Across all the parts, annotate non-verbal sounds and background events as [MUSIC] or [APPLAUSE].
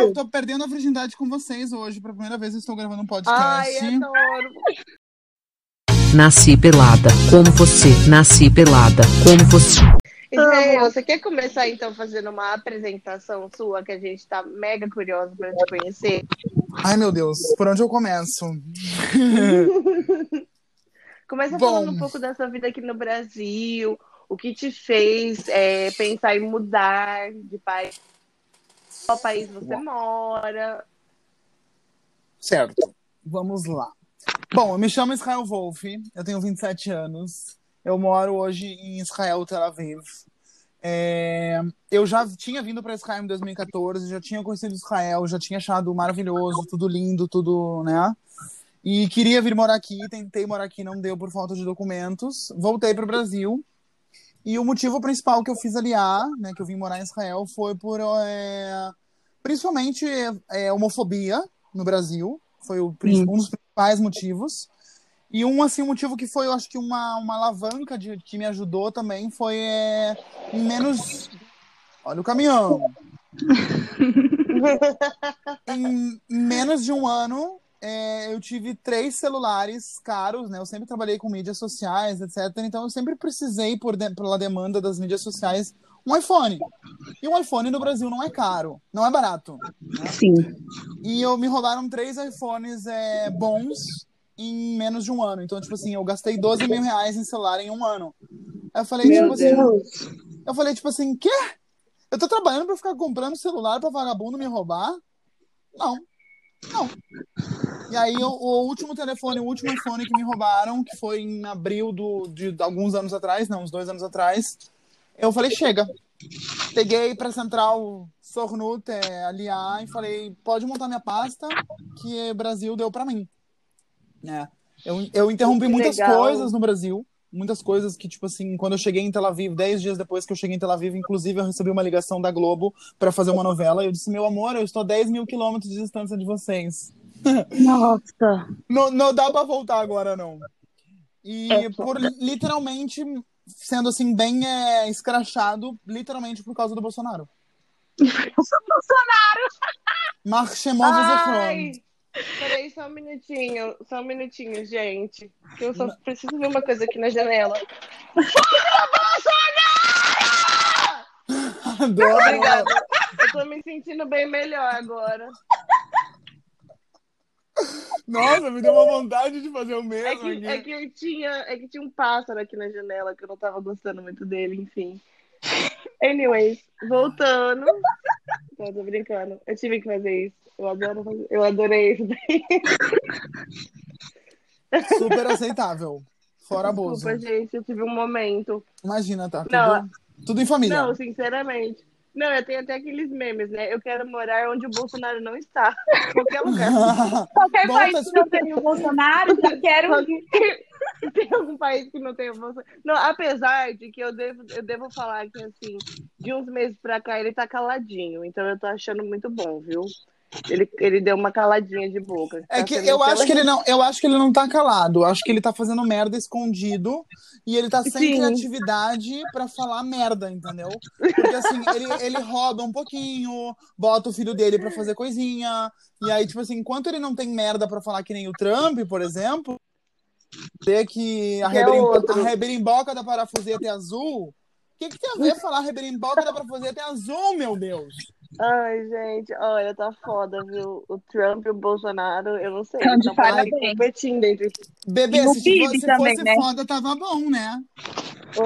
eu tô perdendo a virgindade com vocês hoje. Pela primeira vez eu estou gravando um podcast. Ai, adoro. Nasci pelada, como você. Nasci pelada, como você. Israel, você quer começar então fazendo uma apresentação sua que a gente tá mega curioso pra te conhecer? Ai, meu Deus, por onde eu começo? [LAUGHS] Começa Bom. falando um pouco da sua vida aqui no Brasil, o que te fez é, pensar em mudar de país, qual país você mora. Certo, vamos lá. Bom, eu me chamo Israel Wolff, eu tenho 27 anos, eu moro hoje em Israel, Tel Aviv. É, eu já tinha vindo para Israel em 2014, já tinha conhecido Israel, já tinha achado maravilhoso, tudo lindo, tudo, né? E queria vir morar aqui, tentei morar aqui, não deu por falta de documentos. Voltei para o Brasil. E o motivo principal que eu fiz aliar, né, que eu vim morar em Israel, foi por é, principalmente é, homofobia no Brasil. Foi o, um dos principais motivos. E um assim, um motivo que foi, eu acho que uma, uma alavanca de, que me ajudou também foi é, em menos. Olha o caminhão. [LAUGHS] em, em menos de um ano, é, eu tive três celulares caros, né? Eu sempre trabalhei com mídias sociais, etc. Então eu sempre precisei, por de- pela demanda das mídias sociais, um iPhone. E um iPhone no Brasil não é caro, não é barato. Sim. E eu me rolaram três iPhones é, bons em menos de um ano. Então, tipo assim, eu gastei 12 mil reais em celular em um ano. Aí eu falei, Meu tipo assim, Deus. eu falei, tipo assim, quê? Eu tô trabalhando pra ficar comprando celular pra vagabundo me roubar? Não. Não. E aí, o, o último telefone, o último iPhone que me roubaram, que foi em abril do, de, de alguns anos atrás, não, uns dois anos atrás, eu falei, chega. Peguei pra central Sornut, é, aliar, e falei, pode montar minha pasta, que o Brasil deu pra mim. É. Eu, eu interrompi muitas coisas no Brasil, muitas coisas que, tipo assim, quando eu cheguei em Tel Aviv, dez dias depois que eu cheguei em Tel Aviv, inclusive eu recebi uma ligação da Globo pra fazer uma novela, e eu disse, meu amor, eu estou a 10 mil quilômetros de distância de vocês. [LAUGHS] Nossa. Não, não dá pra voltar agora, não. E É por literalmente sendo assim, bem é, escrachado, literalmente por causa do Bolsonaro. [LAUGHS] Marchemov Ai, peraí só um minutinho, só um minutinho, gente. Eu só preciso ver uma coisa aqui na janela. Adoro. Obrigada. Eu tô me sentindo bem melhor agora. Nossa, me deu uma vontade de fazer o É mesmo que, aqui. é que eu tinha, é que tinha um pássaro aqui na janela que eu não tava gostando muito dele, enfim. Anyways, voltando. Não, tô brincando. Eu tive que fazer isso. Eu adoro fazer. Eu adorei isso daí. Super aceitável. Fora abuso. Desculpa, gente. Eu tive um momento. Imagina, tá? Tudo, Não, tudo em família. Não, sinceramente. Não, eu tenho até aqueles memes, né? Eu quero morar onde o Bolsonaro não está. [LAUGHS] Qualquer lugar. [LAUGHS] Qualquer Bom, país que não tenha o Bolsonaro, já quero. [LAUGHS] Tem algum país que não tem o Bolsonaro? Não, apesar de que eu devo, eu devo falar que, assim, de uns meses pra cá ele tá caladinho. Então eu tô achando muito bom, viu? Ele, ele deu uma caladinha de boca. É Tá que eu acho que ele não, eu acho que ele não tá calado. Eu acho que ele tá fazendo merda escondido e ele tá sem Sim. criatividade pra falar merda, entendeu? Porque assim, ele, ele rouba um pouquinho, bota o filho dele pra fazer coisinha, e aí tipo assim, enquanto ele não tem merda pra falar que nem o Trump, por exemplo, dizer que a, Que é reberim- outro. a reberimboca da parafuseta é azul, o que, que tem a ver falar reberimboca da parafuseta é azul, meu Deus? Ai, gente, olha, tá foda, viu? O Trump e o Bolsonaro, eu não sei. Tão de Estão parabéns. competindo entre. Bebê, se, PIB fosse, se também, fosse né? foda, tava bom, né?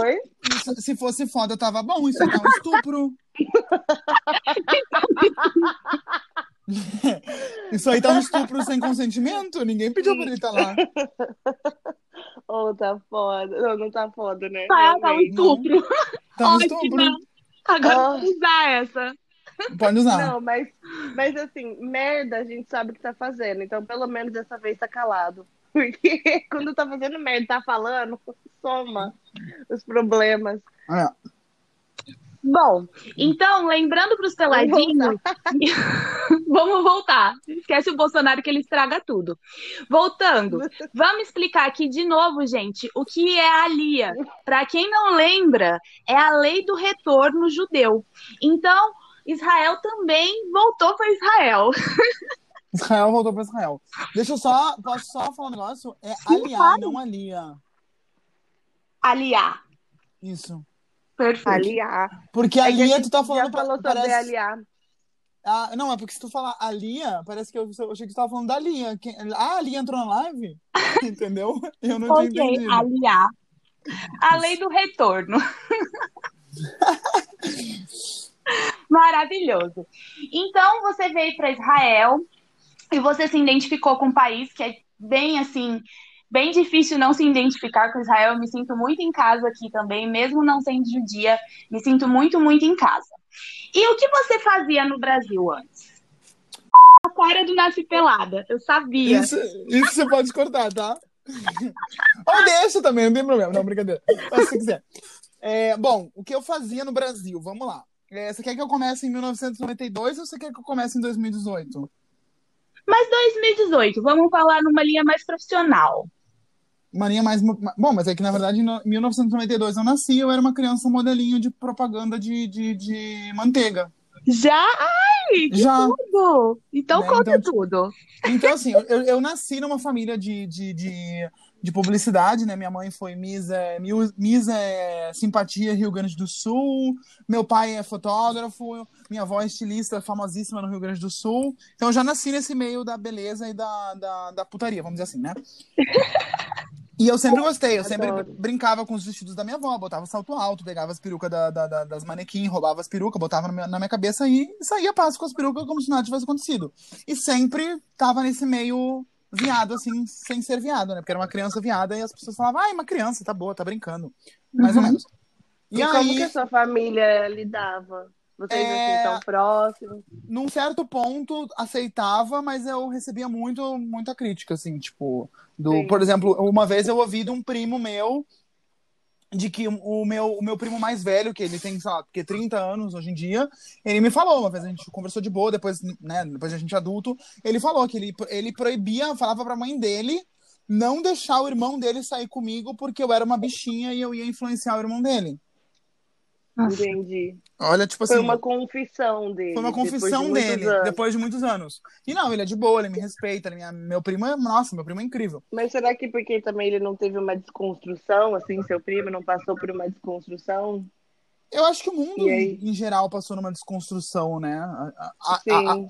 Oi? Isso- se fosse foda, tava bom. Isso é um estupro. [LAUGHS] Isso aí tá um estupro sem consentimento. Ninguém pediu pra ele estar lá. [LAUGHS] Oh, tá foda. Não, não tá foda, né? Tá, tá um estupro. Tá um Ótima. estupro. Agora Ah. vou usar essa. Pode usar. Não, mas, mas assim, merda a gente sabe o que tá fazendo. Então, pelo menos dessa vez tá calado. [LAUGHS] Porque quando tá fazendo merda, tá falando, soma os problemas. É. Bom, então, lembrando para os peladinhos, [LAUGHS] vamos voltar. Esquece o Bolsonaro que ele estraga tudo. Voltando, vamos explicar aqui de novo, gente, o que é a LIA. Para quem não lembra, é a lei do retorno judeu. Então, Israel também voltou para Israel. [LAUGHS] Israel voltou para Israel. Deixa eu só, posso só falar um negócio? É aliar, não alia. Aliar. Isso. Perfeito. Aliar. Porque É alia, tu tá falando. falou pra- sobre parece... aliar. Ah, não, é porque se tu falar a Lia, parece que eu, eu achei que tu tava falando da Lia. Quem- Ah, a Lia entrou na live? [LAUGHS] Entendeu? Eu não tinha Ok, entendido. aliar. A lei do retorno. [LAUGHS] [LAUGHS] Maravilhoso. Então, você veio para Israel e você se identificou com um país que é bem assim, bem difícil não se identificar com Israel. Eu me sinto muito em casa aqui também, mesmo não sendo judia, me sinto muito, muito em casa. E o que você fazia no Brasil antes? A cara do Nasce Pelada, eu sabia. Isso, isso você pode cortar, tá? [LAUGHS] Ou deixa também, não tem problema. Não, brincadeira. Mas se quiser. É, bom, o que eu fazia no Brasil? Vamos lá. É, você quer que eu comece em 1992 ou você quer que eu comece em 2018? Mas 2018, vamos falar numa linha mais profissional. Marinha mais. Bom, mas é que na verdade em 1992 eu nasci, eu era uma criança modelinho de propaganda de, de, de manteiga. Já? Ai, que Já. tudo! Então Né, conta então, tudo. Então, assim, eu, eu nasci numa família de, de, de, de publicidade, né? Minha mãe foi Miss, é, Miss é, Simpatia Rio Grande do Sul, meu pai é fotógrafo, minha avó é estilista famosíssima no Rio Grande do Sul. Então, eu já nasci nesse meio da beleza e da, da, da putaria, vamos dizer assim, né? [LAUGHS] E eu sempre gostei, eu sempre Adoro. brincava com os vestidos da minha avó, botava salto alto, pegava as perucas da, da- da- das manequins, roubava as perucas, botava na minha, na minha cabeça e saía passo com as perucas como se nada tivesse acontecido. E sempre tava nesse meio viado, assim, sem ser viado, né? Porque era uma criança viada e as pessoas falavam, ai, uma criança, tá boa, tá brincando. Mais ou Uhum. menos. E, E, como aí, que a sua família lidava? Vocês É, assim tão próximos? num certo ponto, aceitava, mas eu recebia muito, muita crítica, assim, tipo, do, Sim. por exemplo, uma vez eu ouvi de um primo meu de que o meu, o meu primo mais velho, que ele tem, sei lá, que 30 anos hoje em dia, ele me falou, uma vez a gente conversou de boa, depois, né, depois de a gente adulto, ele falou que ele, ele proibia, falava pra mãe dele não deixar o irmão dele sair comigo porque eu era uma bichinha e eu ia influenciar o irmão dele. Nossa. Entendi. Olha, tipo assim, Foi uma confissão dele. foi uma depois de confissão dele, anos. depois de muitos anos. E não, ele é de boa, ele me respeita, ele, me- meu primo é, nossa, meu primo é incrível. Mas será que porque também ele não teve uma desconstrução, assim, seu primo não passou por uma desconstrução? Eu acho que o mundo, em geral, passou numa desconstrução, né? A- a-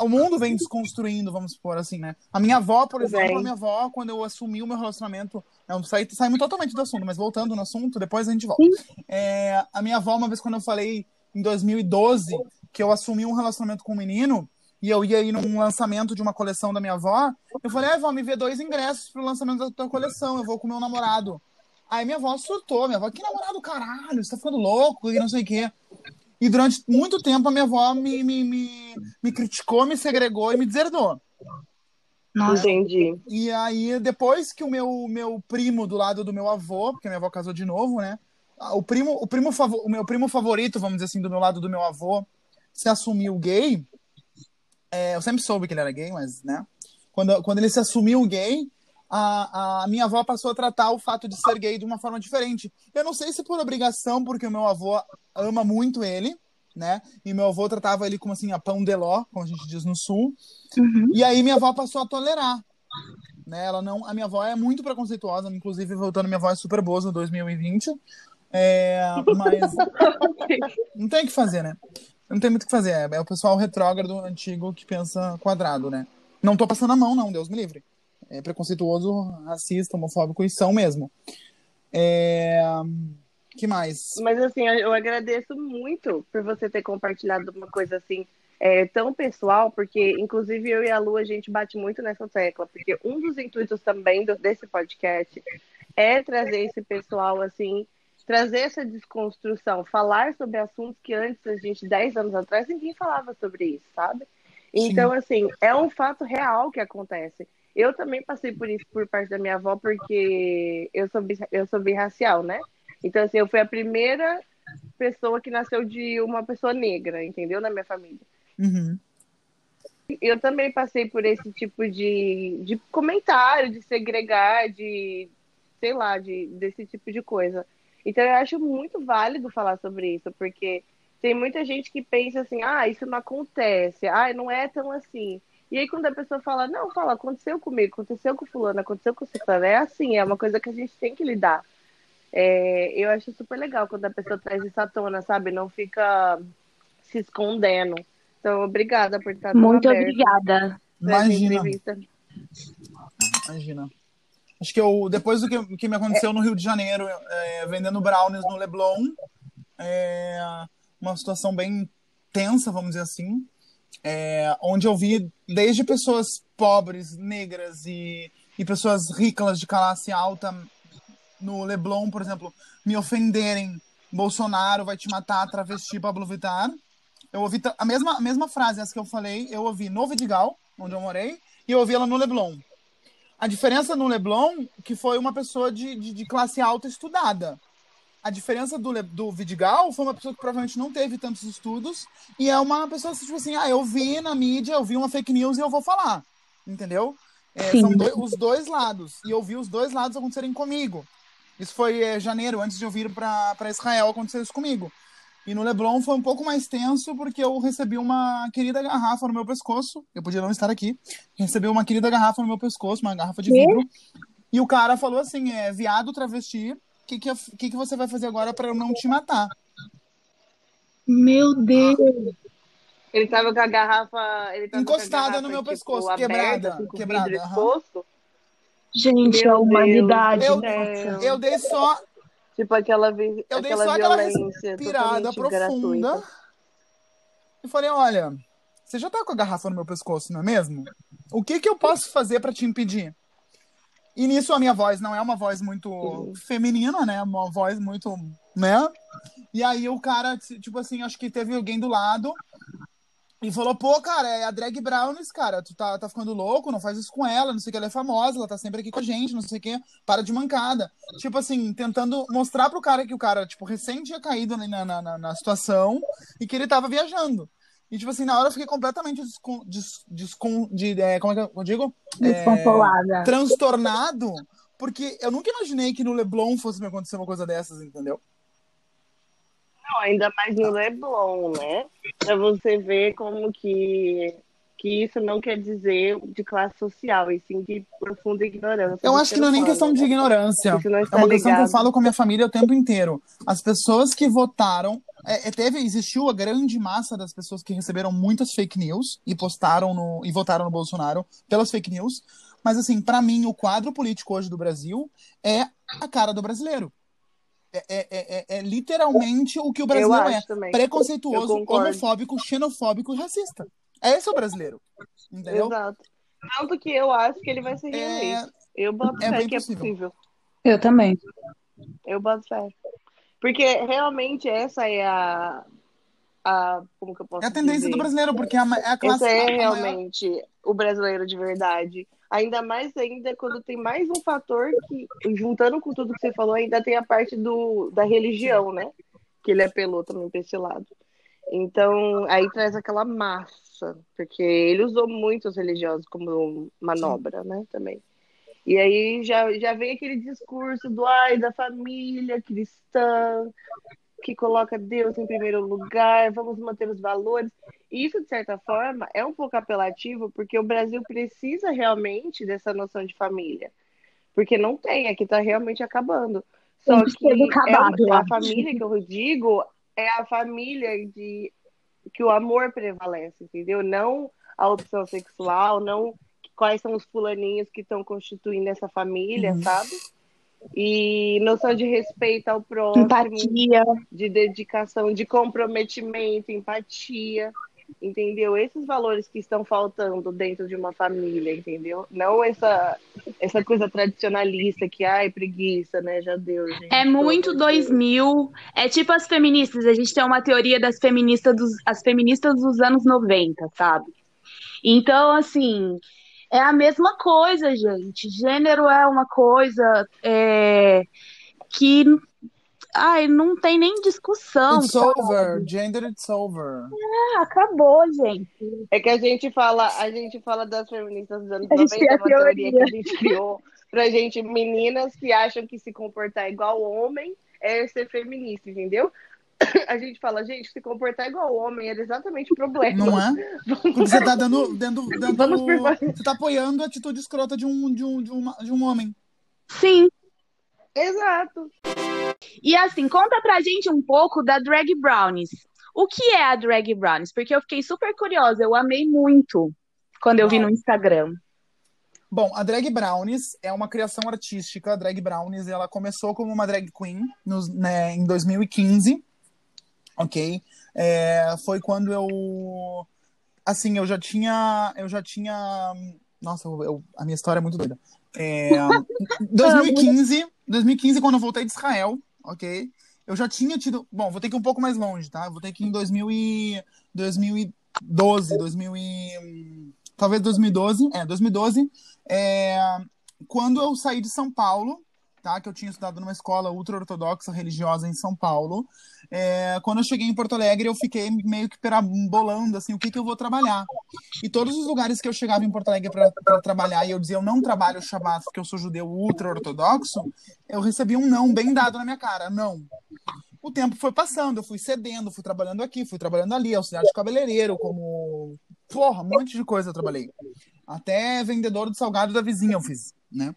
a- o mundo vem desconstruindo, vamos supor assim, né? A minha avó, por exemplo, a minha avó, quando eu assumi o meu relacionamento, eu saí, saímos totalmente do assunto, mas voltando no assunto, depois a gente volta. É, a minha avó, uma vez quando eu falei em 2012 que eu assumi um relacionamento com um menino e eu ia ir num lançamento de uma coleção da minha avó, eu falei, ah, vó, me vê dois ingressos pro lançamento da tua coleção, eu vou com meu namorado. Aí minha avó surtou, minha avó, que namorado caralho, você tá ficando louco e não sei o quê. E durante muito tempo a minha avó me, me, me, me criticou, me segregou e me deserdou. Nossa. Entendi. E aí, depois que o meu, meu primo do lado do meu avô, porque minha avó casou de novo, né? O primo, o primo o meu primo favorito, vamos dizer assim, do meu lado do meu avô, se assumiu gay. É, eu sempre soube que ele era gay, mas, né? Quando, quando ele se assumiu gay, a, a minha avó passou a tratar o fato de ser gay de uma forma diferente. Eu não sei se por obrigação, porque o meu avô ama muito ele, né? E meu avô tratava ele como assim, a pão de ló, como a gente diz no sul. Uhum. E aí minha avó passou a tolerar. Né? Ela não, a minha avó é muito preconceituosa, inclusive voltando, minha avó é super boa no 2020. É, mas [LAUGHS] não tem o que fazer, né? Não tem muito o que fazer. É, é o pessoal retrógrado antigo que pensa quadrado, né? Não tô passando a mão, não, Deus me livre. É preconceituoso, racista, homofóbico e são mesmo. É, que mais? Mas assim, eu agradeço muito por você ter compartilhado uma coisa assim é, tão pessoal, porque inclusive eu e a Lu a gente bate muito nessa tecla, porque um dos intuitos também do- desse podcast é trazer esse pessoal assim, trazer essa desconstrução, falar sobre assuntos que antes a gente 10 anos atrás ninguém falava sobre isso, sabe? Então assim, é um fato real que acontece. Eu também passei por isso por parte da minha avó, porque eu sou, bi- eu sou birracial, né? Então, assim, eu fui a primeira pessoa que nasceu de uma pessoa negra, entendeu? Na minha família. Uhum. Eu também passei por esse tipo de, de comentário, de segregar, de, sei lá, de, desse tipo de coisa. Então, eu acho muito válido falar sobre isso, porque tem muita gente que pensa assim, ah, isso não acontece, ah, não é tão assim. E aí quando a pessoa fala, não, fala, aconteceu comigo, aconteceu com fulano, aconteceu com ciclano, é assim, é uma coisa que a gente tem que lidar. É, eu acho super legal quando a pessoa traz isso à tona, sabe? Não fica se escondendo. Então, obrigada por estar Muito obrigada. essa Imagina. entrevista. Imagina. Acho que eu, depois do que, que me aconteceu no Rio de Janeiro, é, vendendo brownies no Leblon, é, uma situação bem tensa, vamos dizer assim, é, onde eu vi desde pessoas pobres, negras e, e pessoas ricas de classe alta no Leblon, por exemplo, me ofenderem. Bolsonaro vai te matar, travesti Pablo Vittar. Eu ouvi a mesma, a mesma frase, essa que eu falei, eu ouvi no Vidigal, onde eu morei, e eu ouvi ela no Leblon. A diferença no Leblon, que foi uma pessoa de, de, de classe alta estudada. A diferença do, do Vidigal foi uma pessoa que provavelmente não teve tantos estudos e é uma pessoa tipo assim, ah, eu vi na mídia, eu vi uma fake news e eu vou falar. Entendeu? É, são os dois lados. E eu vi os dois lados acontecerem comigo. Isso foi é, janeiro, antes de eu vir para Israel, aconteceu isso comigo. E no Leblon foi um pouco mais tenso, porque eu recebi uma querida garrafa no meu pescoço. Eu podia não estar aqui. Recebi uma querida garrafa no meu pescoço, uma garrafa de vidro. E o cara falou assim: é, viado travesti, que, que, que, que você vai fazer agora para eu não te matar? Meu Deus. Ele tava com a garrafa. Ele tava Encostada a garrafa, no meu tipo, pescoço, aberta, quebrada, assim, quebrada. Gente, Meu a humanidade. Eu- nessa. Eu dei só, Tipo aquela, vi- eu dei aquela só aquela respirada profunda gratuita. e falei: olha, você já tá com a garrafa no meu pescoço, não é mesmo? O que, que eu posso fazer para te impedir? E nisso a minha voz não é uma voz muito Sim. feminina, né? Uma voz muito, né? E aí o cara, tipo assim, acho que teve alguém do lado e falou, pô, cara, é a Drag Brownies, cara, tu tá, tá ficando louco, não faz isso com ela, não sei o que, ela é famosa, ela tá sempre aqui com a gente, não sei o que, para de mancada. Tipo assim, tentando mostrar pro cara que o cara, tipo, recém tinha caído na, na, na- na situação e que ele tava viajando. E, tipo assim, na hora eu fiquei completamente descon, des, descon, de, é, como é que eu digo? Desconsolada. transtornado, porque eu nunca imaginei que no Leblon fosse me acontecer uma coisa dessas, entendeu? Não, ainda mais no Leblon, né? Pra você ver como que, que isso não quer dizer de classe social, e sim de profunda ignorância. Eu acho que não é nem questão de ignorância. Isso não É uma questão que eu ligado. falo com a minha família o tempo inteiro. As pessoas que votaram. É, é, teve, existiu a grande massa das pessoas que receberam muitas fake news e postaram no, e votaram no Bolsonaro pelas fake news. Mas, assim, pra mim, o quadro político hoje do Brasil é a cara do brasileiro. É, é- é- é- é literalmente o que o brasileiro é. também. Preconceituoso, homofóbico, xenofóbico e racista. Esse é o brasileiro. Entendeu? Exato. Tanto que eu acho que ele vai ser É, reeleito. Eu boto é fé que é possível. possível. Eu também. Eu boto fé. Porque realmente essa é a. a como que eu posso é a tendência dizer? do brasileiro, porque é a, é a classe. Esse é a- a maior- realmente o brasileiro de verdade. Ainda mais ainda quando tem mais um fator que, juntando com tudo que você falou, ainda tem a parte do, da religião, né? Que ele apelou também para esse lado. Então, aí traz aquela massa, porque ele usou muito os religiosos como manobra, né? Também. E aí já, já vem aquele discurso do ai, da família cristã, que coloca Deus em primeiro lugar, vamos manter os valores. E isso, de certa forma, é um pouco apelativo, porque o Brasil precisa realmente dessa noção de família. Porque não tem, aqui está realmente acabando. Só Tem que é uma- a família que eu digo é a família de que o amor prevalece, entendeu? Não a opção sexual, não quais são os fulaninhos que estão constituindo essa família, sabe? E noção de respeito ao próximo, Empatia. de dedicação, de comprometimento, empatia, entendeu? Esses valores que estão faltando dentro de uma família, entendeu? Não essa essa coisa tradicionalista que ai preguiça, né? Já deu, gente. É muito amor de Deus. 2000. É tipo as feministas. A gente tem uma teoria das feministas dos, as feministas dos anos 90, sabe? Então, assim, é a mesma coisa, gente. Gênero é uma coisa é, que ai, não tem nem discussão. It's sabe? over. Gender, it's over. Ah, acabou, gente. É que a gente fala, a gente fala das feministas dos anos A gente 90, tem a é uma teoria teoria. que a gente criou pra gente, meninas que acham que se comportar igual homem é ser feminista, entendeu? [COUGHS] a gente fala, gente, se comportar igual homem era exatamente o problema. Não é? Porque você tá dando. dando, dando Vamos por- você tá apoiando a atitude escrota de um, de um, de uma- de um homem. Sim. Exato. E assim, conta pra gente um pouco da Drag Brownies. O que é a Drag Brownies? Porque eu fiquei super curiosa, eu amei muito quando eu vi no Instagram. Bom, a Drag Brownies é uma criação artística. A Drag Brownies ela começou como uma drag queen nos- né, em 2015, ok? É, foi quando eu, assim, eu já tinha, eu já tinha, nossa, eu- eu- a minha história é muito doida. É, [LAUGHS] 2015, 2015 quando eu voltei de Israel, ok? Eu já tinha tido, bom, vou ter que ir um pouco mais longe, tá? Vou ter que ir em 2000 e, 2012, 2000 e, talvez 2012, é, 2012. É, quando eu saí de São Paulo, tá? Que eu tinha estudado numa escola ultra-ortodoxa religiosa em São Paulo. É, quando eu cheguei em Porto Alegre, eu fiquei meio que perambolando, assim, o que, que eu vou trabalhar. E todos os lugares que eu chegava em Porto Alegre para trabalhar e eu dizia, eu não trabalho Shabbat porque eu sou judeu ultra-ortodoxo, eu recebia um não bem dado na minha cara, não. O tempo foi passando, eu fui cedendo, fui trabalhando aqui, fui trabalhando ali, auxiliar de cabeleireiro, como... Porra, um monte de coisa eu trabalhei. Até vendedor de salgado da vizinha eu fiz, né?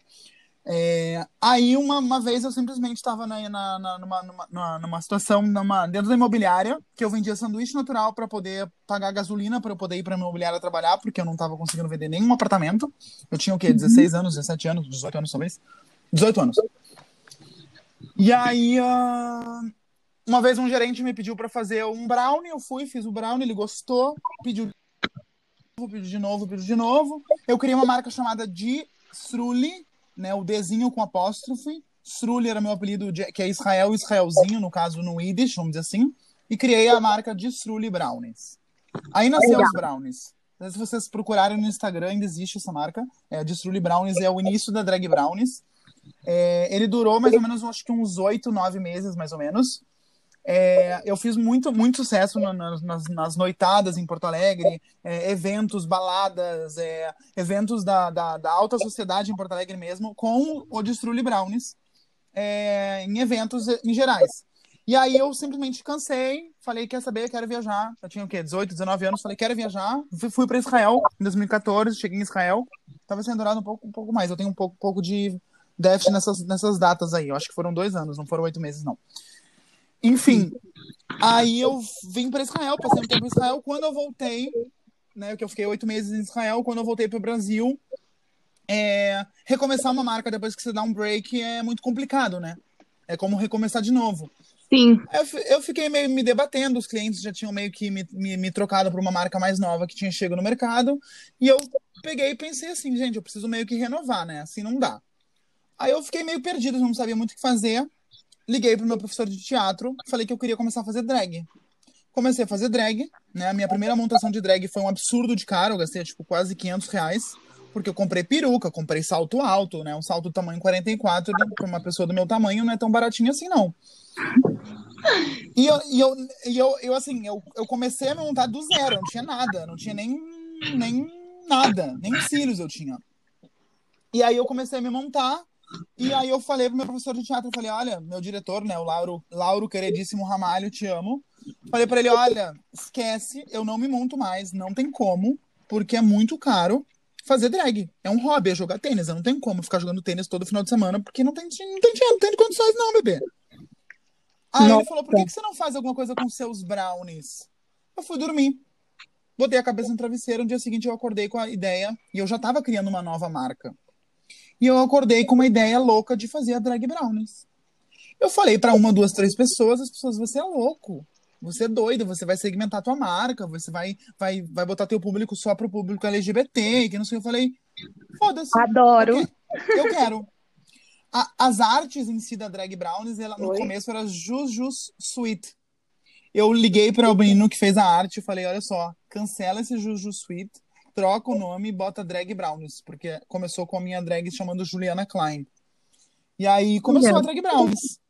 É, aí uma, uma vez eu simplesmente estava na, na, na- numa, numa, numa- situação numa, dentro da imobiliária que eu vendia sanduíche natural para poder pagar gasolina para eu poder ir para a imobiliária trabalhar, porque eu não estava conseguindo vender nenhum apartamento. Eu tinha o quê? 16 anos, 17 anos, 18 anos talvez? 18 anos. E aí, ah, uma vez um gerente me pediu para fazer um brownie, eu fui, fiz o brownie, ele gostou, pediu pediu de novo, pediu de novo. Eu criei uma marca chamada de Sruli, né, o Dzinho com apóstrofe. Sruli era meu apelido, de- que é Israel, Israelzinho, no caso no Yiddish, vamos dizer assim. E criei a marca de Sruli Brownies. Aí nasceu os Brownies. Se vocês procurarem no Instagram, ainda existe essa marca. É, de Sruli Brownies é o início da Drag Brownies. É, ele durou mais ou menos, acho que uns oito, nove meses, mais ou menos. É, eu fiz muito, muito sucesso na- nas, nas- noitadas em Porto Alegre, é, eventos, baladas, é, eventos da, da, da alta sociedade em Porto Alegre mesmo, com o Destrulli Brownies, é, em eventos em gerais. E aí eu simplesmente cansei, falei, quer saber, quero viajar. Eu tinha o quê? 18, 19 anos, falei, quero viajar. Fui, fui para Israel em 2014, cheguei em Israel. Tava sendo durado um pouco, um pouco mais. Eu tenho um pouco, pouco de déficit nessas, nessas datas aí. Eu acho que foram dois anos, não foram oito meses, não. Enfim, aí eu vim para Israel, passei um tempo em Israel. Quando eu voltei, né, que eu fiquei oito meses em Israel, quando eu voltei para o Brasil, é, recomeçar uma marca depois que você dá um break é muito complicado, né? É como recomeçar de novo. Sim. Eu, eu fiquei meio me debatendo, os clientes já tinham meio que me, me, me trocado por uma marca mais nova que tinha chego no mercado, e eu peguei e pensei assim, gente, eu preciso meio que renovar, né? Assim não dá. Aí eu fiquei meio perdido, não sabia muito o que fazer. Liguei pro meu professor de teatro, falei que eu queria começar a fazer drag. Comecei a fazer drag, né? A minha primeira montação de drag foi um absurdo de caro, eu gastei tipo quase 500 reais, porque eu comprei peruca, comprei salto alto, né? Um salto tamanho 44, né? para uma pessoa do meu tamanho não é tão baratinho assim, não. E eu, e eu, e eu, eu assim, eu, eu comecei a me montar do zero, não tinha nada, não tinha nem, nem nada, nem os cílios eu tinha. E aí eu comecei a me montar, e aí eu falei pro meu professor de teatro, eu falei, olha, meu diretor, né, o Lauro, Lauro queridíssimo Ramalho, te amo. Falei pra ele, olha, esquece, eu não me monto mais, não tem como, porque é muito caro fazer drag. É um hobby, é jogar tênis, eu não tenho como ficar jogando tênis todo final de semana, porque não tem, não tem dinheiro, não tem condições não, bebê. Aí ele falou, por que, que você não faz alguma coisa com seus brownies? Eu fui dormir. Botei a cabeça no travesseiro, no dia seguinte eu acordei com a ideia, e eu já tava criando uma nova marca. E eu acordei com uma ideia louca de fazer a drag brownies. Eu falei pra uma, duas, três pessoas, as pessoas, você é louco. Você é doido, você vai segmentar tua marca, você vai, vai, vai botar teu público só pro público LGBT, que não sei. Eu falei, foda-se. Adoro. Eu quero. A- as artes em si da Drag Brownies, ela, no Oi? começo era Jus Jus Sweet. Eu liguei para o menino que fez a arte e falei, olha só, cancela esse Jus Sweet, troca o nome e bota Drag Brownies, porque começou com a minha drag chamando Juliana Klein. E aí começou a Drag Brownies.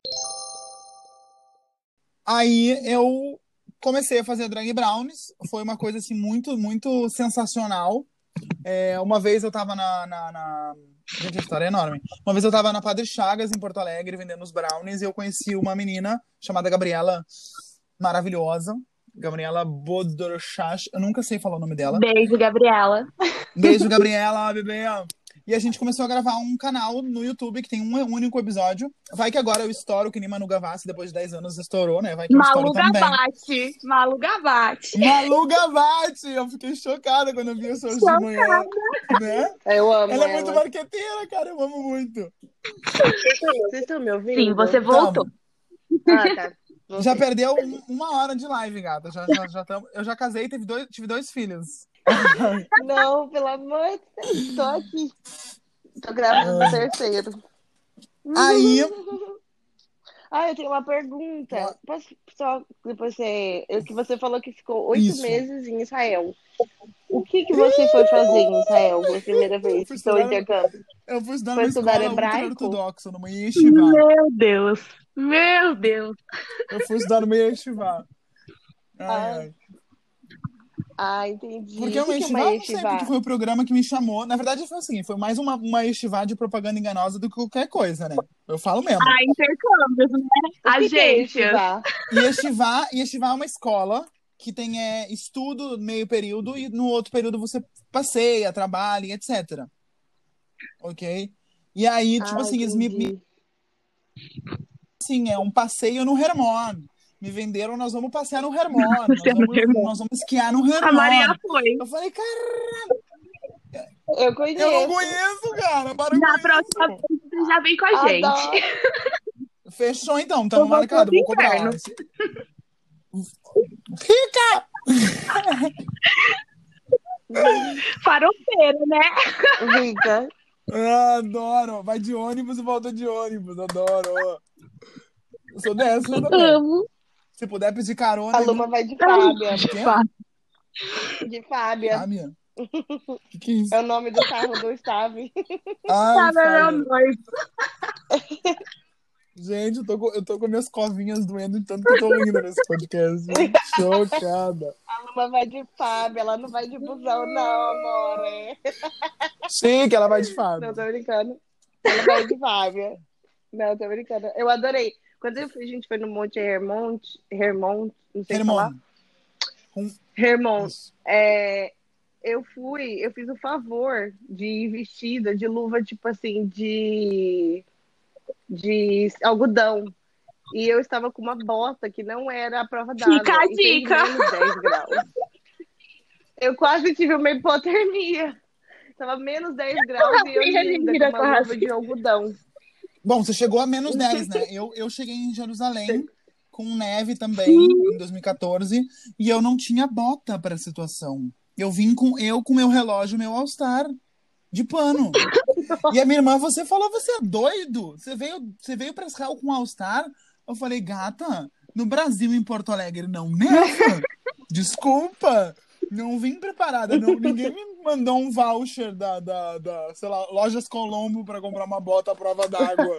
Aí eu comecei a fazer Drag Brownies, foi uma coisa assim muito, muito sensacional. É, uma vez eu tava na, na, na- Gente, a história é enorme. Uma vez eu tava na Padre Chagas, em Porto Alegre, vendendo os brownies, e eu conheci uma menina chamada Gabriela. maravilhosa. Gabriela Bodorchach. Eu nunca sei falar o nome dela. Beijo, Gabriela. Beijo, [LAUGHS] Gabriela, bebê. E a gente começou a gravar um canal no YouTube que tem um único episódio. Vai que agora eu estouro, que nem Manu Gavassi, depois de 10 anos estourou, né? Vai que eu Malu estouro também. Gavatti. Malu Gavatti. Malu Gavatti! Eu fiquei chocada quando eu vi isso hoje de manhã. Né? Eu amo Ela ela. é muito marqueteira, cara. Eu amo muito. Vocês estão me ouvindo? Sim, você voltou. Ah, tá. Já perdeu um- uma hora de live, gata. Já, já, já tamo- Eu já casei e tive dois, tive dois filhos. [LAUGHS] Não, pelo amor de Deus, tô aqui. Tô grávida do terceiro. Aí, [LAUGHS] Ah, eu tenho uma pergunta. Posso só depois você. Eu, que você falou que ficou oito meses em Israel. O que, que você foi fazer em Israel pela primeira vez? Fui Seu estudar- intercâmbio. eu fui estudar Foi numa estudar escola hebraico? ortodoxa, numa yeshiva. Meu Deus. Meu Deus. Eu fui estudar numa yeshiva. Ai, Ah, ai. Ah, entendi. Porque é o que é não sei porque foi o programa que me chamou. Na verdade, foi assim, foi mais uma, uma yeshiva de propaganda enganosa do que qualquer coisa, né? Eu falo mesmo. Ah, intercâmbios, né? Que é Agências. yeshiva? Yeshiva, yeshiva é uma escola que tem é, estudo meio período e no outro período você passeia, trabalha, e etc. Ok? E aí, tipo Ah, assim, eles me, entendi. Assim, é um passeio no Hermon. Me venderam, nós vamos passear no Hermon. Nós Hermon. nós vamos esquiar no A Maria Hermon. foi. Eu falei, cara, Eu conheço. eu não conheço, cara. Para Na isso. próxima vez você já vem com a gente. Fechou então, tá Eu vou marcado, pro vou cobrar. inferno. Rica! [LAUGHS] Farofeiro, né? Rica. Ah, adoro. Vai de ônibus e volta de ônibus. Adoro. Eu sou dessa eu também. Amo. Se puder pedir carona. A Luma vai de Fábia. Quê? De Fábia. Fábia? [LAUGHS] Que que é isso? É o nome do carro do Stave. Ai, Tá, meu Fábia. amor. [LAUGHS] Gente, eu tô, com, eu tô com minhas covinhas doendo de tanto que eu tô rindo nesse podcast. Chocada. A Luma vai de Fábia. Ela não vai de busão, não, amor. É. Chique, ela vai de Fábia. Não, tô brincando. Ela vai de Fábia. Não, tô brincando. Eu adorei. Quando eu a gente foi no Monte Hermont, Hermont, não sei falar. Hermon. Hermont. É, eu fui, eu fiz o favor de ir vestida de luva, tipo assim, de, de algodão. E eu estava com uma bota que não era a prova d'água. Fica a dica. menos 10 graus. Eu quase tive uma hipotermia. Tava menos 10 [LAUGHS] graus e eu mentira, com uma luva quase. de algodão. Bom, você chegou a menos 10, né? Eu, eu cheguei em Jerusalém com neve também, em 2014, e eu não tinha bota para a situação. Eu vim com eu com meu relógio, meu All-Star, de pano. [LAUGHS] E a minha irmã, você falou, você é doido? Você veio, você veio para Israel com All-Star? Eu falei, gata, no Brasil, em Porto Alegre, não neva. [LAUGHS] Desculpa. Não vim preparada. Não, ninguém me mandou um voucher da, da, da sei lá, Lojas Colombo para comprar uma bota à prova d'água.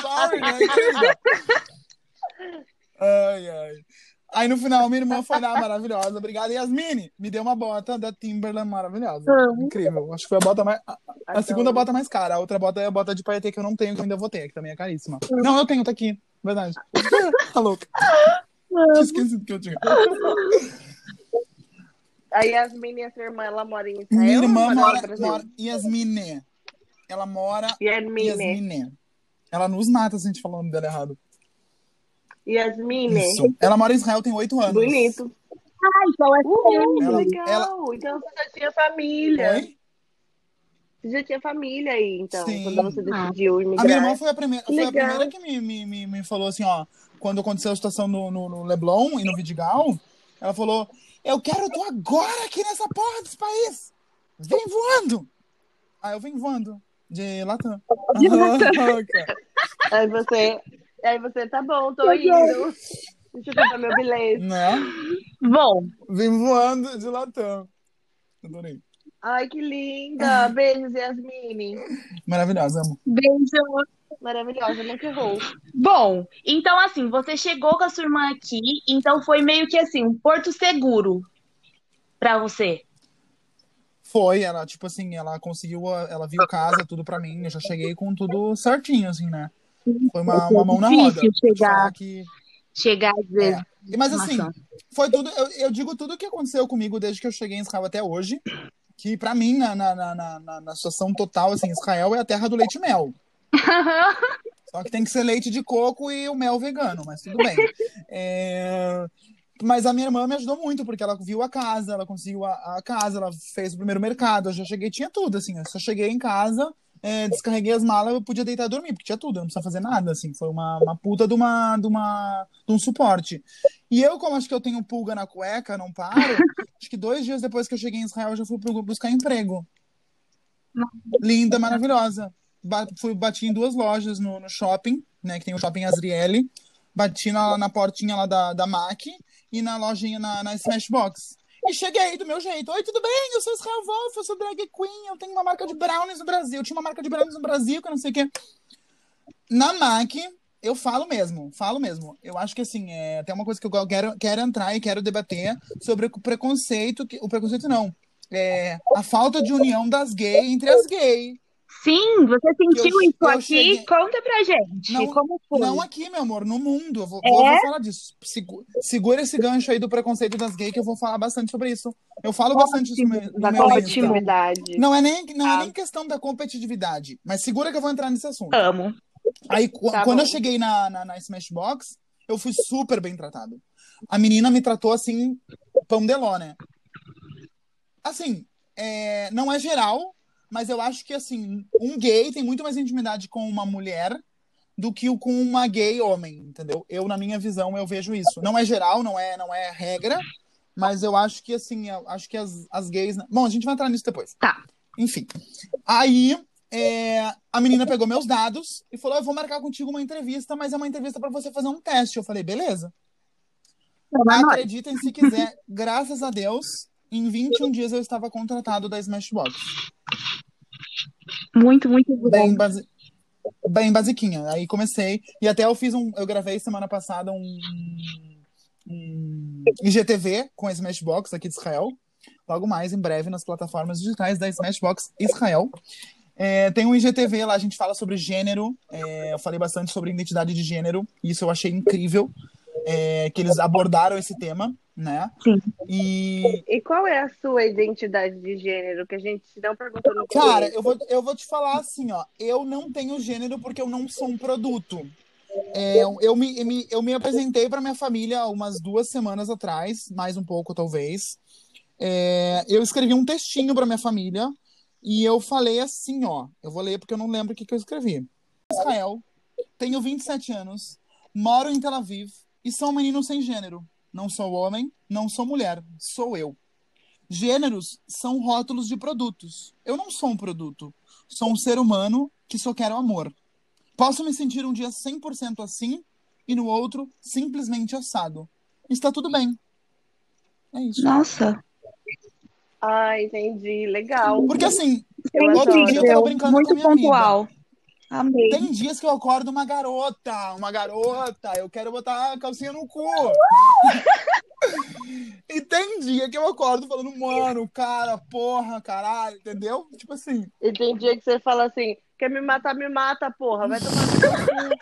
Sorry, né, querida? Ai, ai. Aí no final, minha irmã foi lá, maravilhosa. Obrigada. Yasmine, me deu uma bota da Timberland maravilhosa. Incrível. Acho que foi a bota mais. A, a segunda bota mais cara. A outra bota é a bota de paetê que eu não tenho, que eu ainda vou ter, que também é caríssima. Não, eu tenho, tá aqui. Verdade. [LAUGHS] tá louca. Tinha esquecido que eu tinha. A Yasmin e a sua irmã, ela mora em Israel? Minha irmã mora, mora. Yasmine. Ela mora. Yasmine. Yasmine. Ela nos mata se a gente falar o nome dela errado. Yasmine. Isso. Ela mora em Israel tem oito anos. Bonito. Ah, então é Uhul, Ela- legal. ela- Então você já tinha família. Oi? Você já tinha família aí, então, Sim. quando você decidiu A minha imigrar. irmã foi a primeira, foi a primeira que me, me, me, me falou assim, ó, quando aconteceu a situação no, no, no Leblon e no Vidigal, ela falou, eu quero tu agora aqui nessa porra desse país. Vem voando. Aí eu vim voando. De Latam. De Aham, Latam. [LAUGHS] cara. Aí você, aí você, tá bom, tô indo. Deixa eu comprar meu bilhete. Né? Bom, Vim voando de Latam. Adorei. Ai, que linda. Beijos, Yasmine. Maravilhosa, amo. beijo. Maravilhosa, nunca errou. Bom, então assim, você chegou com a sua irmã aqui, então foi meio que assim, um porto seguro pra você. Foi, ela, tipo assim, ela conseguiu, ela viu casa, tudo pra mim. Eu já cheguei com tudo certinho, assim, né? Foi uma, uma mão na roda. Chegar. que chegar às vezes. É. Mas assim, foi tudo. Eu, eu digo tudo o que aconteceu comigo desde que eu cheguei em Israel até hoje. Que pra mim, na, na, na, na- na, na situação total, assim, Israel é a terra do leite e mel. [LAUGHS] Só que tem que ser leite de coco e o mel vegano, mas tudo bem. É, Mas a minha irmã me ajudou muito, porque ela viu a casa, ela conseguiu a, a casa, ela fez o primeiro mercado. Eu já cheguei, tinha tudo, assim. Eu só cheguei em casa, é, descarreguei as malas, eu podia deitar e dormir, porque tinha tudo, eu não precisava fazer nada, assim. Foi uma, uma puta de, uma, de, uma, de um suporte. E eu, como acho que eu tenho pulga na cueca, não paro, [LAUGHS] acho que dois dias depois que eu cheguei em Israel, eu já fui buscar emprego. Linda, maravilhosa. Fui, bati em duas lojas no, no shopping, né? Que tem o shopping Azriele. Bati na, na portinha lá da, da MAC e na lojinha na, na Smashbox. E cheguei do meu jeito. Oi, tudo bem? Eu sou Israel Wolf, eu sou drag queen, eu tenho uma marca de brownies no Brasil. Eu tinha uma marca de brownies no Brasil, que eu não sei o quê. Na MAC, eu falo mesmo, falo mesmo. Eu acho que assim, é até uma coisa que eu quero, quero entrar e quero debater sobre o preconceito, que, o preconceito não. É, a falta de união das gays entre as gays. Sim, você sentiu Eu- isso eu aqui? cheguei- Conta pra gente. Não- como foi? Não aqui, meu amor, no mundo. Eu vou, É? vou- vou falar disso. Segu- segura esse gancho aí do preconceito das gays, que eu vou falar bastante sobre isso. Eu falo bastante isso no Da meu Insta. competitividade. Não é nem, não é Ah. nem questão da competitividade, mas segura que eu vou entrar nesse assunto. Amo. Aí, Tá quando bom. eu cheguei na, na, na Smashbox, eu fui super bem tratado. A menina me tratou assim, pão de ló, né? Assim, é, não é geral, mas eu acho que, assim, um gay tem muito mais intimidade com uma mulher do que com uma gay homem, entendeu? Eu, na minha visão, eu vejo isso. Não é geral, não é, não é regra, mas eu acho que, assim, eu acho que as, as gays... Bom, a gente vai entrar nisso depois. Tá. Enfim. Aí, é, a menina pegou meus dados e falou: Eu vou marcar contigo uma entrevista, mas é uma entrevista para você fazer um teste. Eu falei: Beleza. É. Acreditem se quiser, graças a Deus, em 21 dias eu estava contratado da Smashbox. Muito, muito bom. Bem, basi... bem basiquinha. Aí comecei. E até eu fiz um. Eu gravei semana passada um. um IGTV com a Smashbox aqui de Israel. Logo mais, em breve, nas plataformas digitais da Smashbox Israel. É, tem um IGTV lá, a gente fala sobre gênero. é, eu falei bastante sobre identidade de gênero. Isso eu achei incrível. é, que eles abordaram esse tema, né? Sim. E, E qual é a sua identidade de gênero? Que a gente não perguntou no Cara, começo. eu vou, eu vou te falar assim, ó. Eu não tenho gênero porque eu não sou um produto. É, eu, me, eu me- eu me apresentei para minha família umas duas semanas atrás, mais um pouco talvez. É, eu escrevi um textinho para minha família e eu falei assim, ó. Eu vou ler porque eu não lembro o que, que eu escrevi. Israel, tenho 27 anos, moro em Tel Aviv e sou um menino sem gênero. Não sou homem, não sou mulher, sou eu. Gêneros são rótulos de produtos. Eu não sou um produto. Sou um ser humano que só quer o amor. Posso me sentir um dia 100% assim e no outro simplesmente assado. Está tudo bem. É isso. Nossa, Ah, entendi. Legal. Porque assim, Eu outro adoro. dia eu tava brincando muito com a minha amiga. Amei. Tem dias que eu acordo uma garota, uma garota, eu quero botar a calcinha no cu. [LAUGHS] e tem dia que eu acordo falando, mano, cara, porra, caralho, entendeu? Tipo assim, E tem dia que você fala assim: quer me matar, me mata, porra. Vai tomar no cu.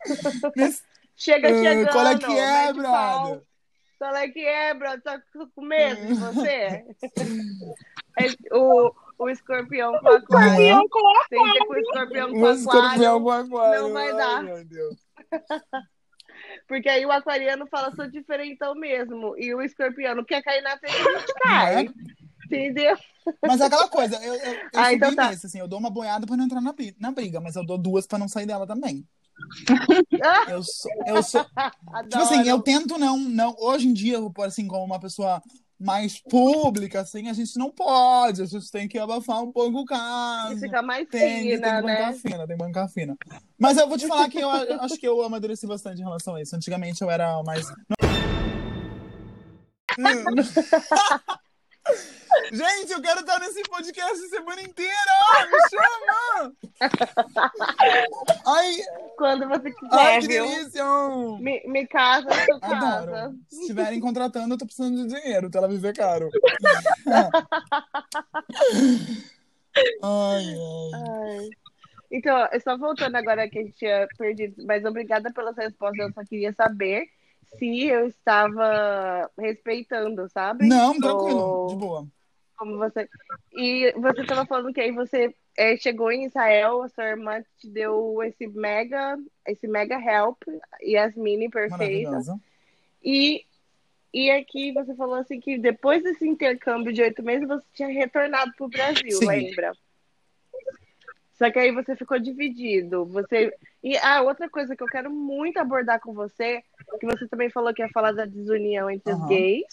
[LAUGHS] nesse- Chega Ah, chegando. qual é que é, brother? Qual é que é, brother? Tá com medo de você? [LAUGHS] É o, o escorpião com aquário. Tem dia que o escorpião com Um escorpião aquário. com aquário. não vai Ai, dar. meu Deus. [LAUGHS] Porque aí o aquariano fala, sou diferentão mesmo. E o escorpiano quer cair na frente, a gente cai. é? Entendeu? Mas é aquela coisa, eu, eu, eu Ah, então tá. assim, eu dou uma boiada pra não entrar na, na briga, mas eu dou duas pra não sair dela também. [LAUGHS] Eu sou, eu sou, adoro. Tipo assim, eu tento não, não. Hoje em dia, eu vou pôr assim, como uma pessoa mais pública, assim, a gente não pode, a gente tem que abafar um pouco o E caso. fica mais Tem, que- tem fina, que bancar né? fina, tem que bancar fina. Mas eu vou te falar que eu acho que eu amadureci bastante em relação a isso. Antigamente eu era mais. [LAUGHS] Gente, eu quero estar nesse podcast a semana inteira! Me chama! [LAUGHS] Ai, Quando você ai quiser, que viu? delícia! Me, me casa na sua casa. Adoro. Se estiverem contratando, eu tô precisando de dinheiro. Tel Aviv é caro. [LAUGHS] ai, ai. Ai. Então, só voltando agora que a gente tinha perdido, mas obrigada pelas respostas, eu só queria saber se eu estava respeitando, sabe? Não, tranquilo, de boa. Como você. E você estava falando que aí você é, chegou em Israel, a sua irmã te deu esse mega, esse mega help, Yasmine perfeita. E, e aqui você falou assim que depois desse intercâmbio de oito meses você tinha retornado para o Brasil, Sim. lembra? Só que aí você ficou dividido. Você e a ah, outra coisa que eu quero muito abordar com você, que você também falou que ia falar da desunião entre uhum. os gays,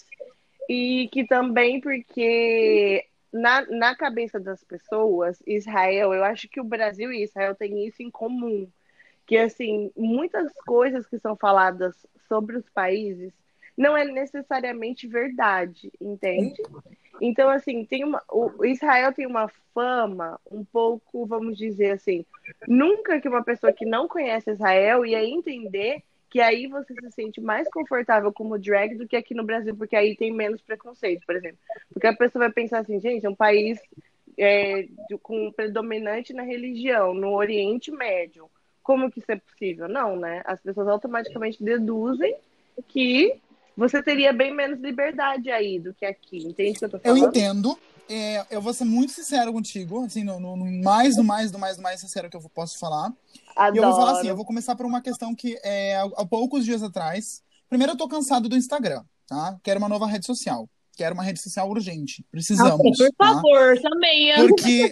e que também porque na, na cabeça das pessoas, Israel, eu acho que o Brasil e Israel têm isso em comum. Que, assim, muitas coisas que são faladas sobre os países não é necessariamente verdade, entende? Então, assim, tem uma, o Israel tem uma fama um pouco, vamos dizer assim, nunca que uma pessoa que não conhece Israel ia entender que aí você se sente mais confortável como drag do que aqui no Brasil, porque aí tem menos preconceito, por exemplo. Porque a pessoa vai pensar assim, gente, é um país é, com predominante na religião, no Oriente Médio. Como que isso é possível? Não, né? As pessoas automaticamente deduzem que você teria bem menos liberdade aí do que aqui. Entende o que eu tô falando? Eu entendo. É, eu vou ser muito sincero contigo, assim, no, no, no mais, do mais, do mais, do mais sincero que eu posso falar. Adoro. E eu vou falar assim, eu vou começar por uma questão que é, há poucos dias atrás. Primeiro, eu tô cansado do Instagram, tá? Quero uma nova rede social. Quero uma rede social urgente. Precisamos. por tá? favor, também. Porque,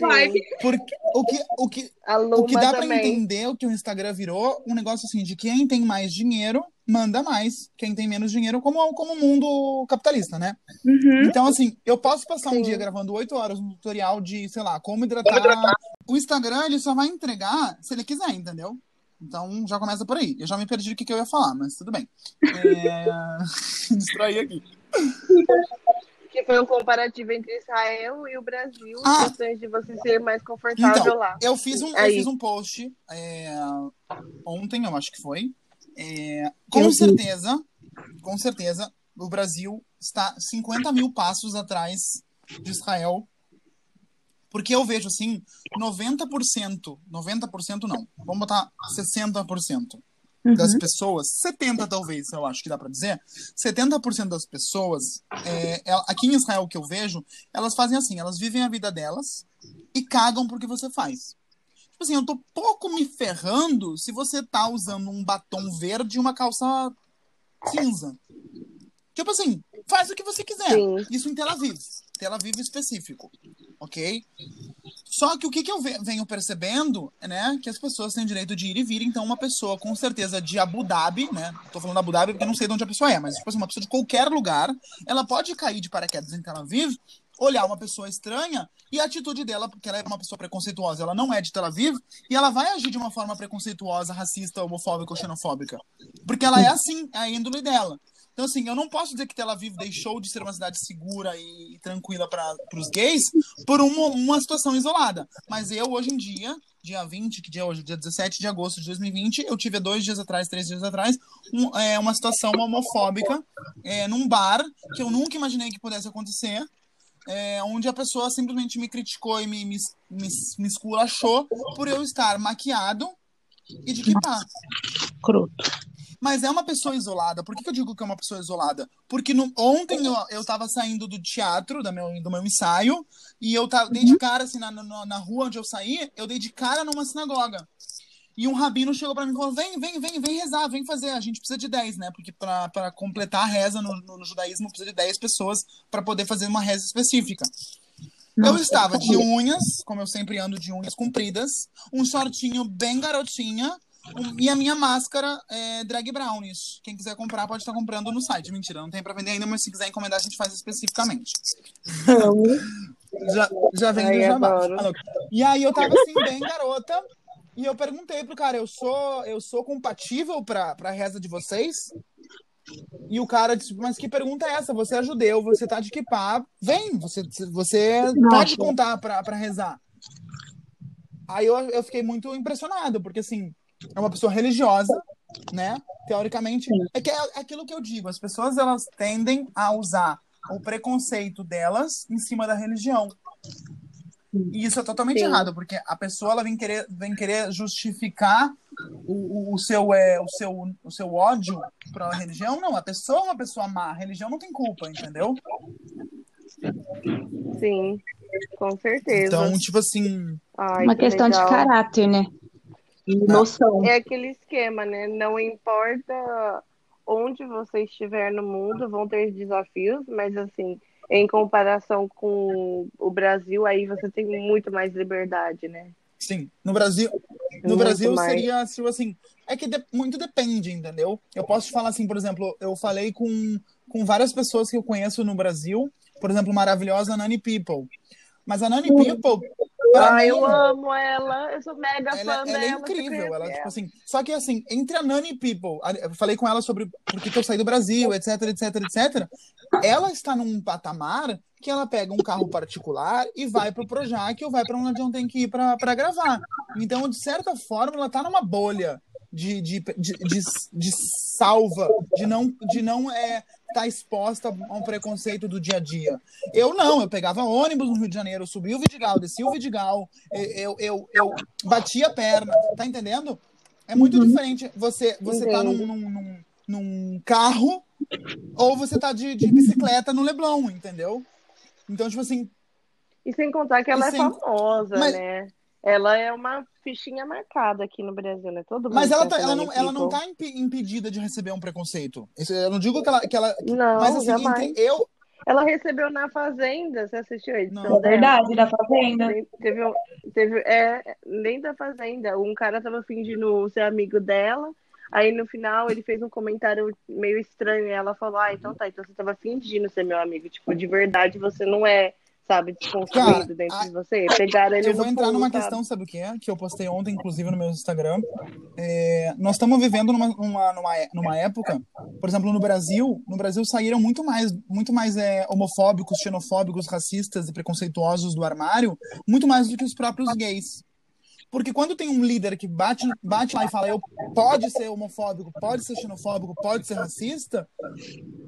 porque o que, o que, o que dá para entender o que o Instagram virou um negócio assim de quem tem mais dinheiro manda mais, quem tem menos dinheiro, como, como o mundo capitalista, né? Uhum. Então, assim, eu posso passar Sim. um dia gravando oito horas um tutorial de, sei lá, como hidratar. como hidratar. O Instagram, ele só vai entregar se ele quiser, entendeu? Então, já começa por aí. Eu já me perdi o que, que eu ia falar, mas tudo bem. É... [LAUGHS] Distraí aqui. [LAUGHS] Que foi um comparativo entre Israel e o Brasil, ah, questões de você ser mais confortável então, lá. Eu fiz um, eu fiz um post é, ontem, eu acho que foi, é, com certeza, com certeza, o Brasil está 50 mil passos atrás de Israel. Porque eu vejo assim, 90%, 90% não, vamos botar 60% das uhum. pessoas, 70 talvez, eu acho que dá para dizer, 70% das pessoas, é, é, aqui em Israel que eu vejo, elas fazem assim, elas vivem a vida delas e cagam porque você faz. Tipo assim, eu tô pouco me ferrando se você tá usando um batom verde e uma calça cinza. Tipo assim, faz o que você quiser. Sim. Isso em Tel Aviv. Tel Aviv específico. Ok? Só que o que, que eu venho percebendo, né? Que as pessoas têm direito de ir e vir. Então, uma pessoa com certeza de Abu Dhabi, né? Tô falando Abu Dhabi porque não sei de onde a pessoa é, mas tipo assim, uma pessoa de qualquer lugar, ela pode cair de paraquedas em Tel Aviv olhar uma pessoa estranha e a atitude dela, porque ela é uma pessoa preconceituosa, ela não é de Tel Aviv, e ela vai agir de uma forma preconceituosa, racista, homofóbica ou xenofóbica. Porque ela é assim, é a índole dela. Então, assim, eu não posso dizer que Tel Aviv deixou de ser uma cidade segura e, tranquila para os gays por uma, uma situação isolada. Mas eu, hoje em dia, dia 20, que dia é hoje? Dia 17 de agosto de 2020, eu tive dois dias atrás, três dias atrás, um, é, uma situação homofóbica é, num bar que eu nunca imaginei que pudesse acontecer é, onde a pessoa simplesmente me criticou e me, me, me, me esculachou por eu estar maquiado e de equipar. Croto. Mas é uma pessoa isolada. Por que, que eu digo que é uma pessoa isolada? Porque no, ontem eu, eu tava saindo do teatro, do meu, do meu ensaio, e eu tava, dei de uhum. cara, assim, na, na, na rua onde eu saí, eu dei de cara numa sinagoga. E um rabino chegou para mim e falou: vem, vem, vem, vem rezar, vem fazer. A gente precisa de 10, né? Porque para completar a reza no, no, no, judaísmo precisa de 10 pessoas para poder fazer uma reza específica. Eu estava de unhas, como eu sempre ando de unhas compridas, um shortinho bem garotinha e a minha máscara é drag brownies. Quem quiser comprar pode estar comprando no site. Mentira, não tem para vender ainda, mas se quiser encomendar a gente faz especificamente. já, já vem do jabá. E aí eu tava assim, bem garota, e eu perguntei pro cara, eu sou, eu sou compatível pra, pra reza de vocês? E o cara disse, mas que pergunta é essa? Você é judeu, você tá de kippah, vem, você, você pode contar pra, pra rezar. Aí eu, eu fiquei muito impressionado, porque assim, é uma pessoa religiosa, né? Teoricamente, é que é aquilo que eu digo, as pessoas elas tendem a usar o preconceito delas em cima da religião. E isso é totalmente Sim. errado, porque a pessoa ela vem querer, vem querer justificar o, o, seu, é, o, seu, o seu ódio para a religião. Não, a pessoa é uma pessoa má, a religião não tem culpa, entendeu? Sim, com certeza. Então, tipo assim, Ai, Uma que questão de legal. caráter, né? E noção. É aquele esquema, né? Não importa onde você estiver no mundo, vão ter desafios, mas assim, em comparação com o Brasil, aí você tem muito mais liberdade, né? sim, no Brasil, no Muito Brasil mais. seria assim, é que de- muito depende, entendeu? Eu posso te falar assim, por exemplo, eu falei com, com várias pessoas que eu conheço no Brasil, por exemplo, maravilhosa Nani People. Mas a Nani People, Ah, eu amo ela, eu sou mega fã ela, ela dela. é você incrível, ela, tipo assim, só que assim, entre a Nani People, eu falei com ela sobre por que eu saí do Brasil, etc, etc, etc. Ela está num patamar que ela pega um carro particular e vai pro Projac ou vai para onde não tem que ir para gravar. Então, de certa forma, ela tá numa bolha de, de, de, de, de salva, de não, de não é, estar exposta a um preconceito do dia a dia. Eu não, eu pegava ônibus no Rio de Janeiro, eu subia o Vidigal, descia o Vidigal, eu, eu, eu batia a perna, tá entendendo? É muito diferente você, você tá num, num, num, num carro ou você tá de, de bicicleta no Leblon, entendeu? Então, tipo assim, E sem contar que ela é sem- famosa, Mas- né? Ela é uma fichinha marcada aqui no Brasil, né? Todo mundo mas ela, tá, conhece ela, não, ela não tá impe- impedida de receber um preconceito. Eu não digo que ela. Que ela Não, mas assim, jamais. entre eu. Ela recebeu na Fazenda, você assistiu a edição Não. É dela? verdade, da Fazenda. Teve, um- teve, é, nem da Fazenda. Um cara tava fingindo ser amigo dela. Aí no final ele fez um comentário meio estranho e ela falou: Ah, então tá, então você tava fingindo ser meu amigo. Tipo, de verdade você não é, sabe, desconstruído Cara, dentro a- de você. Pegaram ele Eu vou no entrar pulo, numa sabe? questão, sabe o que é? Que eu postei ontem, inclusive, no meu Instagram. É, nós estamos vivendo numa, numa, numa, é- numa época, por exemplo, no Brasil, no Brasil saíram muito mais, muito mais é, homofóbicos, xenofóbicos, racistas e preconceituosos do armário, muito mais do que os próprios gays. Porque quando tem um líder que bate, bate lá e fala, eu pode ser homofóbico, pode ser xenofóbico, pode ser racista,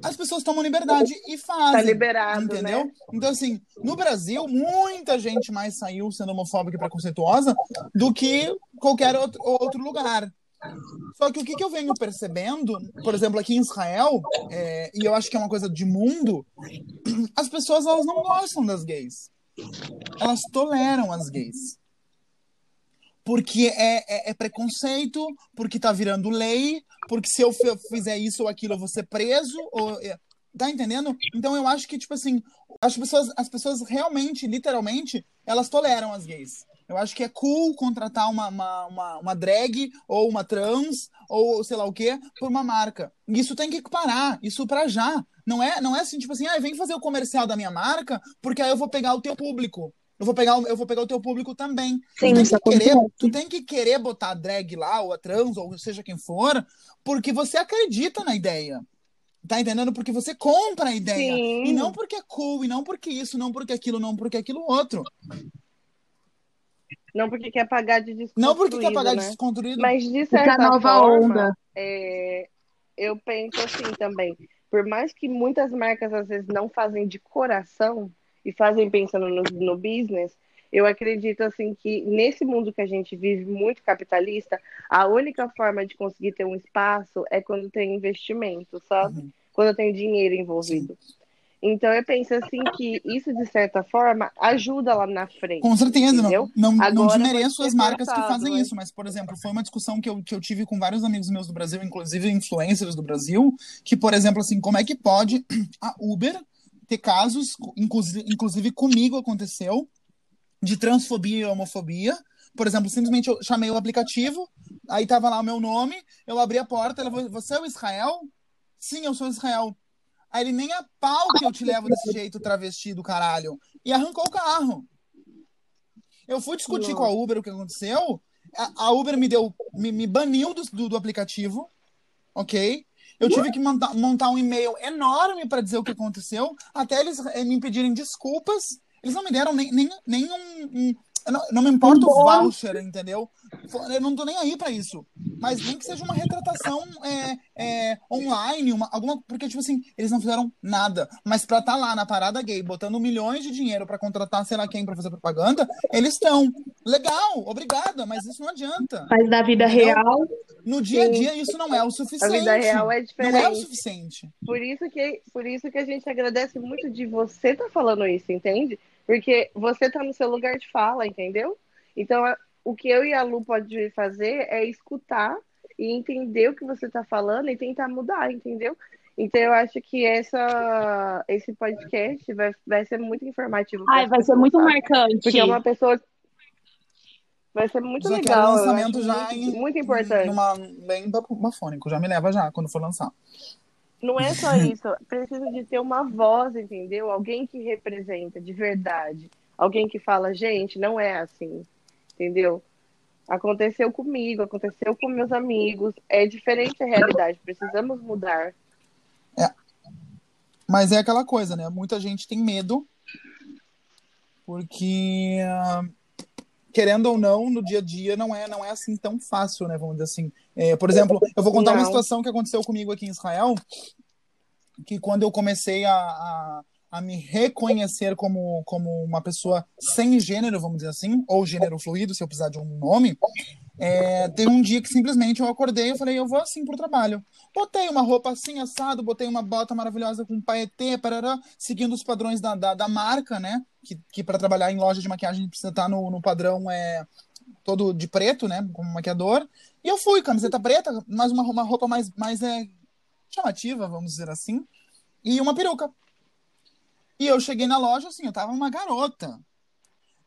as pessoas tomam liberdade e fazem. Tá liberado, Entendeu? né? Então, assim, no Brasil, muita gente mais saiu sendo homofóbica e preconceituosa do que qualquer outro, outro lugar. Só que o que, que eu venho percebendo, por exemplo, aqui em Israel, é, e eu acho que é uma coisa de mundo, as pessoas elas não gostam das gays. Elas toleram as gays. Porque é, é, é preconceito, porque tá virando lei, porque se eu fi- fizer isso ou aquilo eu vou ser preso, ou, é, tá entendendo? Então eu acho que, tipo assim, as pessoas, as pessoas realmente, literalmente, elas toleram as gays. Eu acho que é cool contratar uma, uma, uma, uma drag ou uma trans ou sei lá o quê por uma marca. Isso tem que parar, isso pra já. Não é, não é assim, tipo assim, ah, vem fazer o comercial da minha marca, porque aí eu vou pegar o teu público. Eu vou pegar, o- eu vou pegar o teu público também. Sim, tu, tem que querer, acontece. tu tem que querer botar a drag lá, ou a trans, ou seja quem for, porque você acredita na ideia. Tá entendendo? Porque você compra a ideia. Sim. E não porque é cool, e não porque isso, não porque aquilo, não porque aquilo outro. Não porque quer pagar de desconstruído, Não porque quer pagar né? desconstruído. Mas de certa nova forma, onda. é, eu penso assim também. Por mais que muitas marcas às vezes não fazem de coração e fazem pensando no, no business, eu acredito assim que nesse mundo que a gente vive muito capitalista, a única forma de conseguir ter um espaço é quando tem investimento, sabe? Uhum. Quando tem dinheiro envolvido. Então eu penso assim que isso de certa forma ajuda lá na frente. Com certeza, entendeu? não, não, não desmereço as marcas que fazem né? isso, mas, por exemplo, foi uma discussão que eu, que eu tive com vários amigos meus do Brasil, inclusive influencers do Brasil, que, por exemplo, assim, como é que pode [CLEARS THROAT] a Uber ter casos, inclusive, comigo aconteceu, de transfobia e homofobia. Por exemplo, simplesmente eu chamei o aplicativo, aí tava lá o meu nome, eu abri a porta, ela falou, você é o Israel? Sim, eu sou Israel. Aí ele nem a pau que eu te levo desse jeito travesti do caralho. E arrancou o carro. Eu fui discutir Nossa. com a Uber o que aconteceu. A, a Uber me deu, me, me baniu do, do, do aplicativo, ok? Eu tive que montar, montar um e-mail enorme para dizer o que aconteceu, até eles eh, me pedirem desculpas. Eles não me deram nem, nem, nem um. um- não, não me importa o voucher, entendeu? Eu não tô nem aí para isso. mas nem que seja uma retratação é, é, online, uma, alguma. Porque, tipo assim, eles não fizeram nada. Mas pra estar tá lá na parada gay, botando milhões de dinheiro pra contratar sei lá quem pra fazer propaganda, eles estão. Legal, obrigada, mas isso não adianta. Mas na vida Entendeu? real, No dia a dia, isso não é o suficiente. A vida real é diferente. Não é o suficiente. Por isso que, por isso que a gente agradece muito de você estar falando isso, entende? Porque você está no seu lugar de fala, entendeu? Então, o que eu e a Lu pode fazer é escutar e entender o que você está falando e tentar mudar, entendeu? Então, eu acho que essa, esse podcast vai, vai ser muito informativo. ai, vai ser muito sabe? marcante. Porque é uma pessoa. Vai ser muito Já legal. eu lançamento acho já muito, em, muito importante. Numa, bem ba- bafônico. Já me leva já, quando for lançar. Não é só [LAUGHS] isso, precisa de ter uma voz, entendeu? Alguém que representa de verdade. Alguém que fala, gente, não é assim, entendeu? Aconteceu comigo, aconteceu com meus amigos, é diferente a realidade, precisamos mudar. Mas é aquela coisa, né? Muita gente tem medo, porque, ah, querendo ou não, no dia a dia não é, não é assim tão fácil, né? Vamos dizer assim. É, por exemplo, eu vou contar uma situação que aconteceu comigo aqui em Israel, que quando eu comecei a, a, a me reconhecer como, como uma pessoa sem gênero, vamos dizer assim, ou gênero fluido, se eu precisar de um nome, é, teve um dia que simplesmente eu acordei e falei, eu vou assim pro trabalho. Botei uma roupa assim, assado, botei uma bota maravilhosa com paetê, parará, seguindo os padrões da, da, da marca, né? Que, que para trabalhar em loja de maquiagem precisa estar no, no padrão é, todo de preto, né? Como maquiador. E eu fui, camiseta preta, mais uma, uma roupa mais, mais é, chamativa, vamos dizer assim, e uma peruca. E eu cheguei na loja, assim, eu tava uma garota.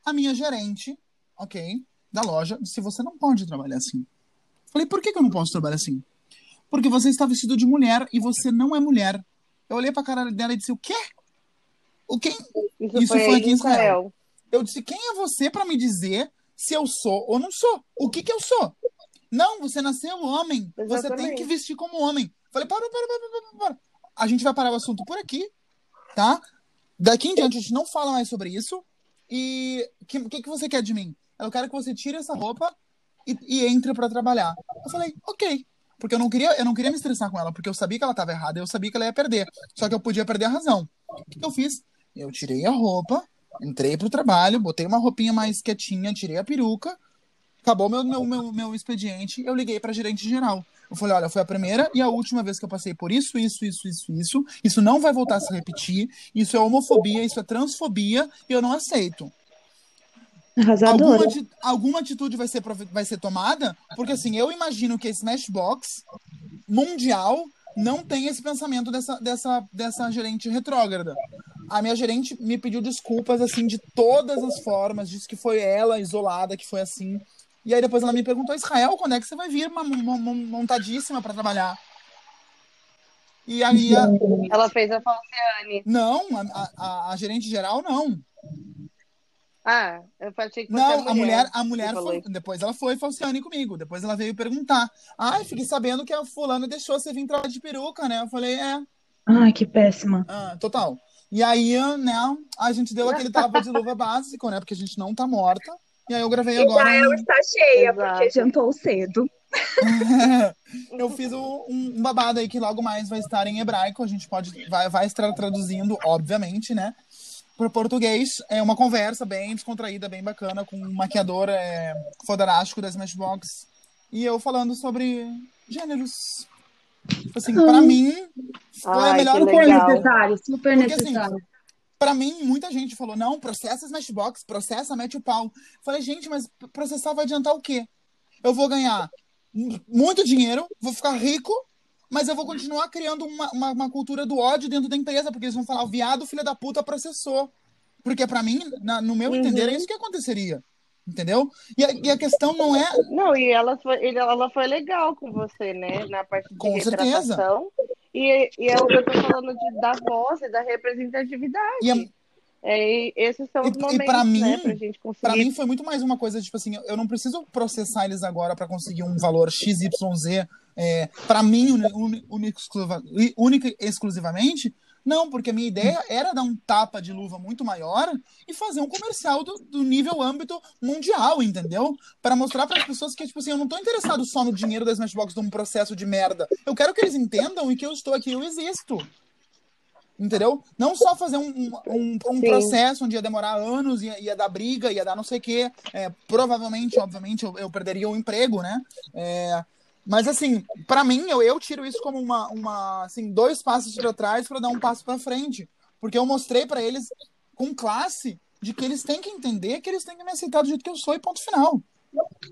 A minha gerente, ok, da loja, disse: você não pode trabalhar assim. Falei, por que, que eu não posso trabalhar assim? Porque você está vestido de mulher e você não é mulher. Eu olhei pra cara dela e disse: o quê? O quê? Isso, Isso foi, aqui em Israel. Israel. Eu disse: quem é você para me dizer se eu sou ou não sou? O que que eu sou? Não, você nasceu homem. Você tem Exatamente. que vestir como homem. Falei: para, para, para, para, para, para. A gente vai parar o assunto por aqui, tá? Daqui em diante a gente não fala mais sobre isso. E o que, que, que você quer de mim? Eu quero que você tire essa roupa e, e entre para trabalhar. Eu falei, ok. Porque eu não, queria, eu não queria me estressar com ela, porque eu sabia que ela estava errada, eu sabia que ela ia perder. Só que eu podia perder a razão. O que, eu fiz? Eu tirei a roupa, entrei pro trabalho, botei uma roupinha mais quietinha, tirei a peruca, acabou meu, meu, meu, meu expediente, eu liguei pra gerente geral. Eu falei, olha, foi a primeira e a última vez que eu passei por isso, isso, isso, isso, isso. Isso não vai voltar a se repetir. Isso é homofobia, isso é transfobia e eu não aceito. Arrasadora. Alguma, ati- alguma atitude vai ser, vai ser tomada, porque assim, eu imagino que a Smashbox mundial não tem esse pensamento dessa, dessa, dessa gerente retrógrada. A minha gerente me pediu desculpas, assim, de todas as formas, disse que foi ela, isolada, que foi assim. E aí depois ela me perguntou, Israel, quando é que você vai vir ma- ma- ma- montadíssima para trabalhar? E aí, a- Ela fez a Falciane. não, a, a- a gerente geral não. Ah, eu achei que você Não, a mulher, a mulher foi, depois ela foi falciane comigo. Depois ela veio perguntar. Ai, fiquei sabendo que a fulana deixou você vir trabalhar de peruca, né? Eu falei, é, Ai, que péssima. ah, total. E aí, né, a gente deu aquele tapa de luva [LAUGHS] básico, né? Porque a gente não tá morta. E aí eu gravei agora. um- está cheia, Exato. porque jantou cedo. [LAUGHS] eu fiz um, um babado aí que logo mais vai estar em hebraico. A gente pode vai, vai estar traduzindo, obviamente, né? Para português. É uma conversa bem descontraída, bem bacana, com um maquiador é, fodarástico da Smashbox. E eu falando sobre gêneros. Tipo assim, pra mim, foi a Ai, melhor que coisa. Necessário, super Porque, assim, necessário. Pra mim, muita gente falou: não, processa Smashbox, processa, mete o pau. Falei, gente, mas processar vai adiantar o quê? Eu vou ganhar mu- muito dinheiro, vou ficar rico, mas eu vou continuar criando uma, uma, uma cultura do ódio dentro da empresa, porque eles vão falar: o viado, filho da puta, processou. Porque pra mim, na- no meu Uhum. entender, é isso que aconteceria. Entendeu? E a, e a questão não é. Não, e ela foi, ela foi legal com você, né? Na parte de Com certeza. E, e é o que eu tô falando de, da voz e da representatividade. E a- É, e esses são E- os e momentos, pra mim- né? Pra gente conseguir. Pra mim foi muito mais uma coisa, tipo assim, eu não preciso processar eles agora pra conseguir um valor XYZ é, para mim, única, e exclusivamente, Não, porque a minha ideia era dar um tapa de luva muito maior e fazer um comercial do, do nível âmbito mundial, entendeu? Para mostrar para as pessoas que, tipo assim, eu não tô interessado só no dinheiro da Smashbox de um processo de merda. Eu quero que eles entendam e que eu estou aqui, eu existo. Entendeu? Não só fazer um, um, um processo onde ia demorar anos, ia, ia dar briga, ia dar não sei o quê. É, provavelmente, obviamente, eu, eu, perderia o emprego, né? É, mas assim, para mim, eu, eu tiro isso como uma, uma assim, dois passos para trás para dar um passo para frente, porque eu mostrei para eles com classe de que eles têm que entender que eles têm que me aceitar do jeito que eu sou e ponto final.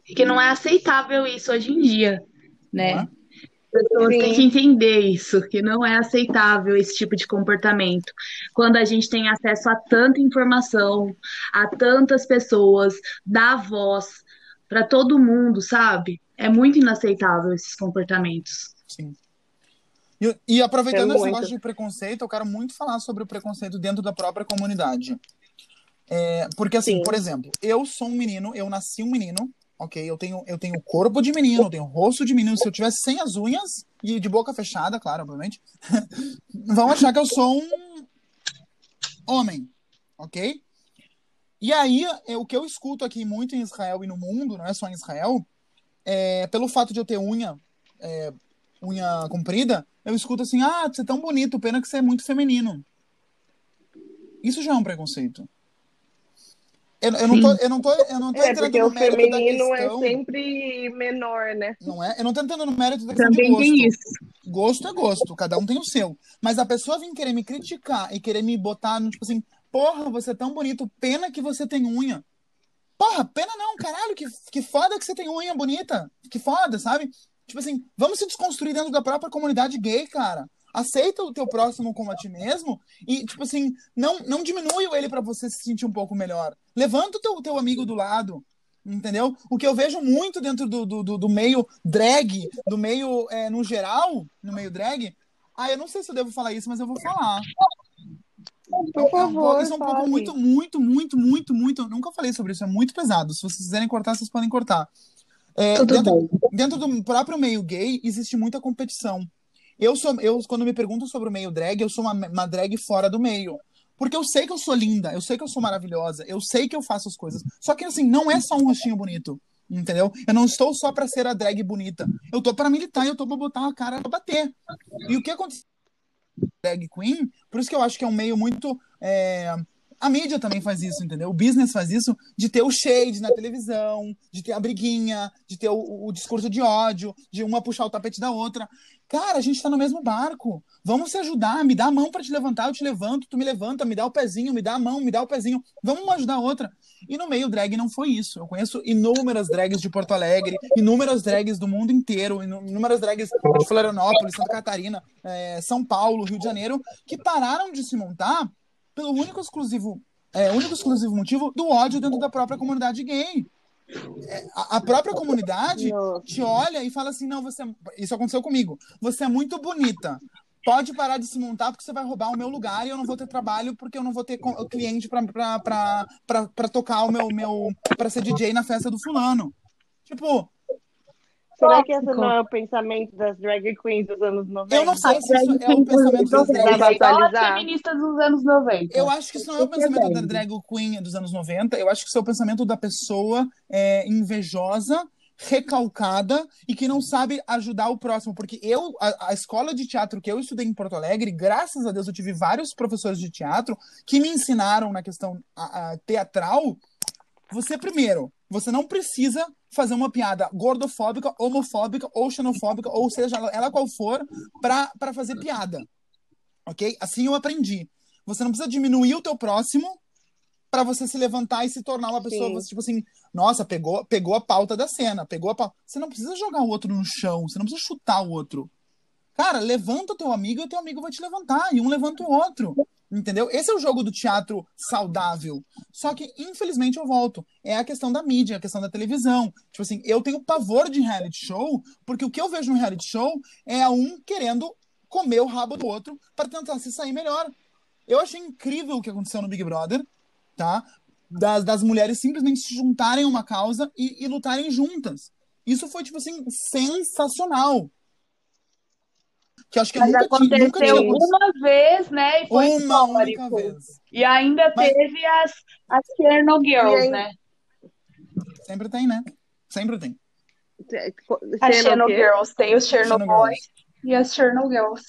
Que não é aceitável isso hoje em dia, né? Pessoas têm que entender isso, que não é aceitável esse tipo de comportamento. Quando a gente tem acesso a tanta informação, a tantas pessoas, dá voz para todo mundo, sabe? É muito inaceitável esses comportamentos. Sim. E, e aproveitando é esse negócio de preconceito, eu quero muito falar sobre o preconceito dentro da própria comunidade. É, porque, assim, Sim. por exemplo, eu sou um menino, eu nasci um menino, ok? Eu tenho, eu tenho corpo de menino, eu tenho rosto de menino. Se eu tivesse sem as unhas e de boca fechada, claro, obviamente, [LAUGHS] vão achar que eu sou um homem, ok? E aí, é, o que eu escuto aqui muito em Israel e no mundo, não é só em Israel, é, pelo fato de eu ter unha, é, unha comprida, eu escuto assim, ah, você é tão bonito, pena que você é muito feminino. Isso já é um preconceito. Eu, eu, não tô, eu não tô, eu não tô é, entrando no mérito da questão. o feminino é sempre menor, né? Não é? Eu não tô entrando no mérito da questão Também de gosto. tem isso. Gosto é gosto, cada um tem o seu. Mas a pessoa vir querer me criticar e querer me botar no tipo assim, porra, você é tão bonito, pena que você tem unha. Porra, pena não, caralho, que, que foda que você tem unha bonita. Que foda, sabe? Tipo assim, vamos se desconstruir dentro da própria comunidade gay, cara. Aceita o teu próximo como a ti mesmo e, tipo assim, não, não diminui ele para você se sentir um pouco melhor. Levanta o teu, teu amigo do lado, entendeu? O que eu vejo muito dentro do, do, do, do meio drag, do meio é, no geral, no meio drag. Ah, eu não sei se eu devo falar isso, mas eu vou falar. Por favor, isso é um pouco muito, muito, muito, muito, muito. Eu nunca falei sobre isso, é muito pesado. Se vocês quiserem cortar, vocês podem cortar. É, dentro, dentro, do próprio meio gay, existe muita competição. Eu sou, eu, quando me perguntam sobre o meio drag, eu sou uma, uma drag fora do meio. Porque eu sei que eu sou linda, eu sei que eu sou maravilhosa, eu sei que eu faço as coisas. Só que assim, não é só um rostinho bonito. Entendeu? Eu não estou só para ser a drag bonita. Eu tô para militar, eu tô para botar a cara pra bater. E o que aconteceu? drag queen, por isso que eu acho que é um meio muito. É... A mídia também faz isso, entendeu? O business faz isso de ter o shade na televisão, de ter a briguinha, de ter o, o discurso de ódio, de uma puxar o tapete da outra. Cara, a gente tá no mesmo barco. Vamos se ajudar. Me dá a mão para te levantar, eu te levanto, tu me levanta, me dá o pezinho, me dá a mão, me dá o pezinho. Vamos uma ajudar a outra. E no meio drag não foi isso. Eu conheço inúmeras drags de Porto Alegre, inúmeras drags do mundo inteiro, inúmeras drags de Florianópolis, Santa Catarina, é, São Paulo, Rio de Janeiro, que pararam de se montar pelo único exclusivo, é, único exclusivo motivo do ódio dentro da própria comunidade gay a própria comunidade te olha e fala assim: não, você. Isso aconteceu comigo. Você é muito bonita. Pode parar de se montar porque você vai roubar o meu lugar e eu não vou ter trabalho porque eu não vou ter cliente para tocar o meu. meu para ser DJ na festa do fulano. Tipo, Será que esse não é o pensamento das drag queens dos anos 90? Eu não sei se isso é o pensamento das drag queens. feministas dos anos 90. Eu acho que isso não é o pensamento da drag queen dos anos 90. Eu acho que isso é o pensamento da pessoa é, invejosa recalcada e que não sabe ajudar o próximo. Porque eu, a, a, escola de teatro que eu estudei em Porto Alegre, graças a Deus eu tive vários professores de teatro que me ensinaram na questão a, a teatral. Você, primeiro, você não precisa fazer uma piada gordofóbica, homofóbica ou xenofóbica, ou seja, ela qual for, para fazer piada. Ok? Assim eu aprendi. Você não precisa diminuir o teu próximo para você se levantar e se tornar uma pessoa, você, tipo assim, nossa, pegou, pegou a pauta da cena, pegou a pauta. Você não precisa jogar o outro no chão, você não precisa chutar o outro. Cara, levanta o teu amigo e o teu amigo vai te levantar, e um levanta o outro. Entendeu? Esse é o jogo do teatro saudável. Só que, infelizmente, eu volto. É a questão da mídia, a questão da televisão. Tipo assim, eu tenho pavor de reality show, porque o que eu vejo no reality show é um querendo comer o rabo do outro para tentar se sair melhor. Eu achei incrível o que aconteceu no Big Brother, tá? Das, das mulheres simplesmente se juntarem a uma causa e, e lutarem juntas. Isso foi, tipo assim, sensacional. Que eu acho que Mas nunca, tinha, nunca aconteceu tinha uma vez, né? E foi Uma única vez. E ainda Mas- teve as, as Chernobyl Girls, aí- né? Sempre tem, né? Sempre tem. As Chernobyl? Girls. Tem os Chernobyl Chernobyl e as Chernobyl Girls.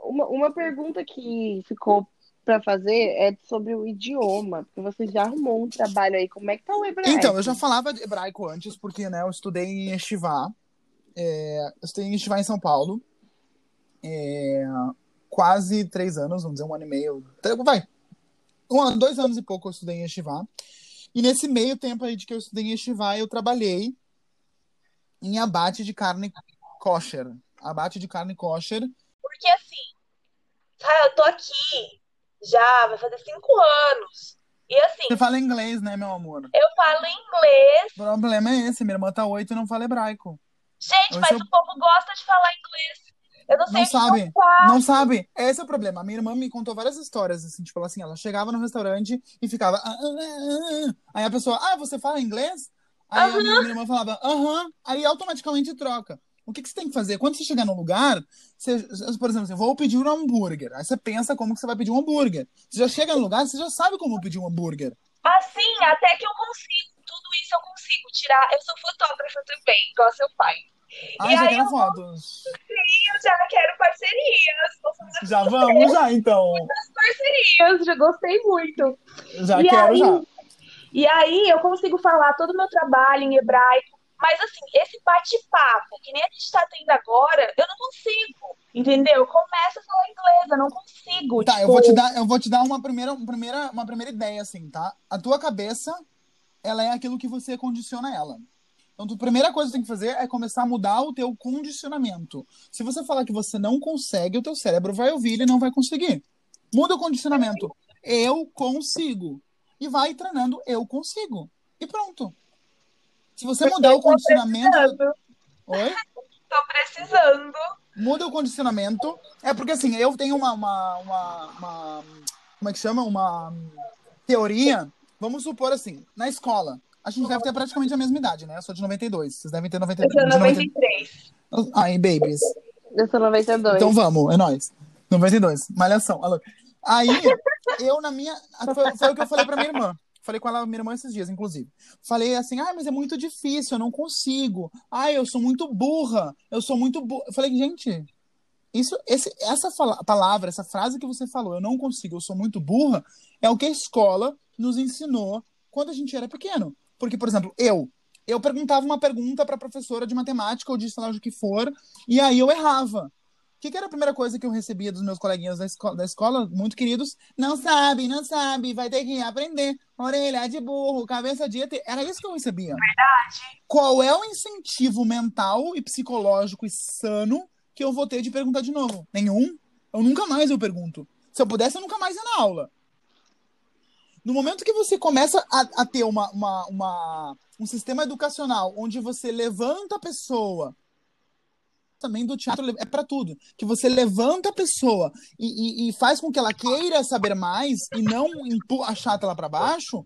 Uma, uma pergunta que ficou pra fazer é sobre o idioma, porque você já arrumou um trabalho aí. Como é que tá o hebraico? Então, eu já falava de hebraico antes, porque né, eu estudei em Estivá. É, eu estudei em Estivá em São Paulo. É, quase três anos, vamos dizer, um ano e meio. Vai. Um ano, dois anos e pouco eu estudei em Estivá. E nesse meio tempo aí de que eu estudei em Estivá, eu trabalhei em abate de carne kosher. Abate de carne kosher. Porque assim, eu tô aqui já, vai fazer cinco anos. E assim, Você fala inglês, né, meu amor? eu falo inglês. O problema é esse, minha irmã tá oito e não fala hebraico. Gente, mas o- povo gosta de falar inglês. Eu não sei Não sabe. eu. Não sabe? Esse é o problema. A minha irmã me contou várias histórias, assim, tipo assim, ela chegava no restaurante e ficava. "Ah, ah, ah, ah." Aí a pessoa, ah, você fala inglês? Aí a minha, irmã falava, aham. Aí automaticamente troca. O que, que você tem que fazer? Quando você chegar num lugar, você, por exemplo, assim, vou pedir um hambúrguer. Aí você pensa como que você vai pedir um hambúrguer. Você já chega no lugar, você já sabe como pedir um hambúrguer. Assim, até que eu consigo. Tudo isso eu consigo tirar. Eu sou fotógrafa também, igual seu pai. Aí E já aí quero eu- fotos. Eu já quero parcerias. Já vamos já, então. parcerias, já gostei muito. Já E quero aí? já. E aí eu consigo falar todo o meu trabalho em hebraico. Mas assim, esse bate-papo, que nem a gente tá tendo agora, eu não consigo. Entendeu? Começa a falar inglês, eu não consigo. Tá, tipo, eu vou te dar, eu vou te dar uma primeira, uma primeira, uma primeira ideia, assim, tá? A tua cabeça, ela é aquilo que você condiciona ela. Então, a primeira coisa que você tem que fazer é começar a mudar o teu condicionamento. Se você falar que você não consegue, o teu cérebro vai ouvir e não vai conseguir. Muda o condicionamento. Eu consigo. E vai treinando, eu consigo. E pronto. Se você mudar o condicionamento. precisando, Oi? [LAUGHS] tô precisando. muda o condicionamento. É porque assim, eu tenho uma, uma, uma, uma- como é que chama? Uma teoria. Vamos supor assim, na escola. A gente deve ter praticamente a mesma idade, né? Eu sou de 92. Vocês devem ter 92. Eu sou de 90 93. Ai, babies. Eu sou 92. Então vamos, é nóis. 92. Malhação. alô. Aí, eu na minha. Foi, foi o que eu falei pra minha irmã. Falei com ela, minha irmã, esses dias, inclusive. Falei assim, ah, mas é muito difícil, eu não consigo. Ah, eu sou muito burra, eu sou muito burra. Eu falei, gente, isso, esse, essa fala- palavra, essa frase que você falou, eu não consigo, eu sou muito burra, é o que a escola nos ensinou quando a gente era pequeno. Porque, por exemplo, eu, eu perguntava uma pergunta para professora de matemática ou de sei lá o que for, e aí eu errava. O que, que era a primeira coisa que eu recebia dos meus coleguinhas da escola, da escola, muito queridos? Não sabe, não sabe, vai ter que aprender. Orelha de burro, cabeça de ET. Era isso que eu recebia. Verdade. Qual é o incentivo mental e psicológico e sano que eu vou ter de perguntar de novo? Nenhum. Eu nunca mais eu pergunto. Se eu pudesse, eu nunca mais ia na aula. No momento que você começa a, a ter uma, uma, uma- um sistema educacional onde você levanta a pessoa, também do teatro é para tudo, que você levanta a pessoa e, e- e faz com que ela queira saber mais e não empu- achata ela para baixo,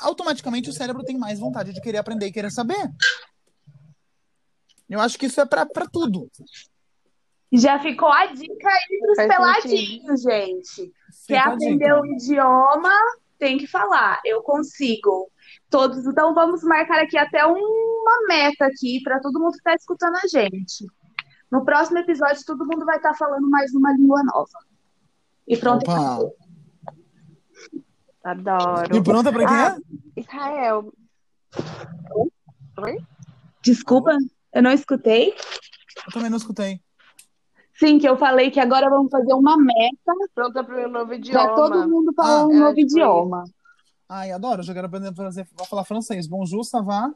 automaticamente o cérebro tem mais vontade de querer aprender e querer saber. Eu acho que isso é para tudo. Já ficou a dica aí pros peladinhos, gente. Quer aprender o idioma, tem que falar. Eu consigo. Todos, então vamos marcar aqui até uma meta aqui para todo mundo que está escutando a gente. No próximo episódio, todo mundo vai estar falando mais uma língua nova. E pronto. Opa. Adoro. E pronta para Ah, quê? Israel. Oi? Desculpa, eu não escutei. Eu também não escutei. Sim, que eu falei que agora vamos fazer uma meta Pronta para o meu novo idioma. para todo mundo falar Ah, um é, novo tipo idioma. Ai, adoro. Já quero aprender a falar francês. Bonjour, ça va?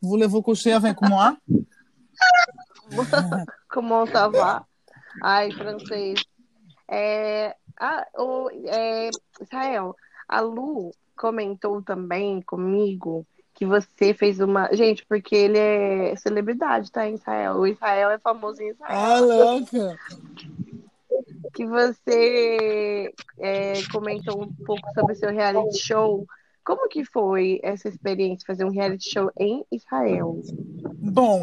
Voulez-vous coucher avec moi? [LAUGHS] Comment ça va? Ai, francês. É, a, o, é, Israel, a Lu comentou também comigo que você fez uma. Gente, porque ele é celebridade, tá, em Israel? O Israel é famoso em Israel. Ah, louca. Que você é, comentou um pouco sobre o seu reality show. Como que foi essa experiência, fazer um reality show em Israel? Bom,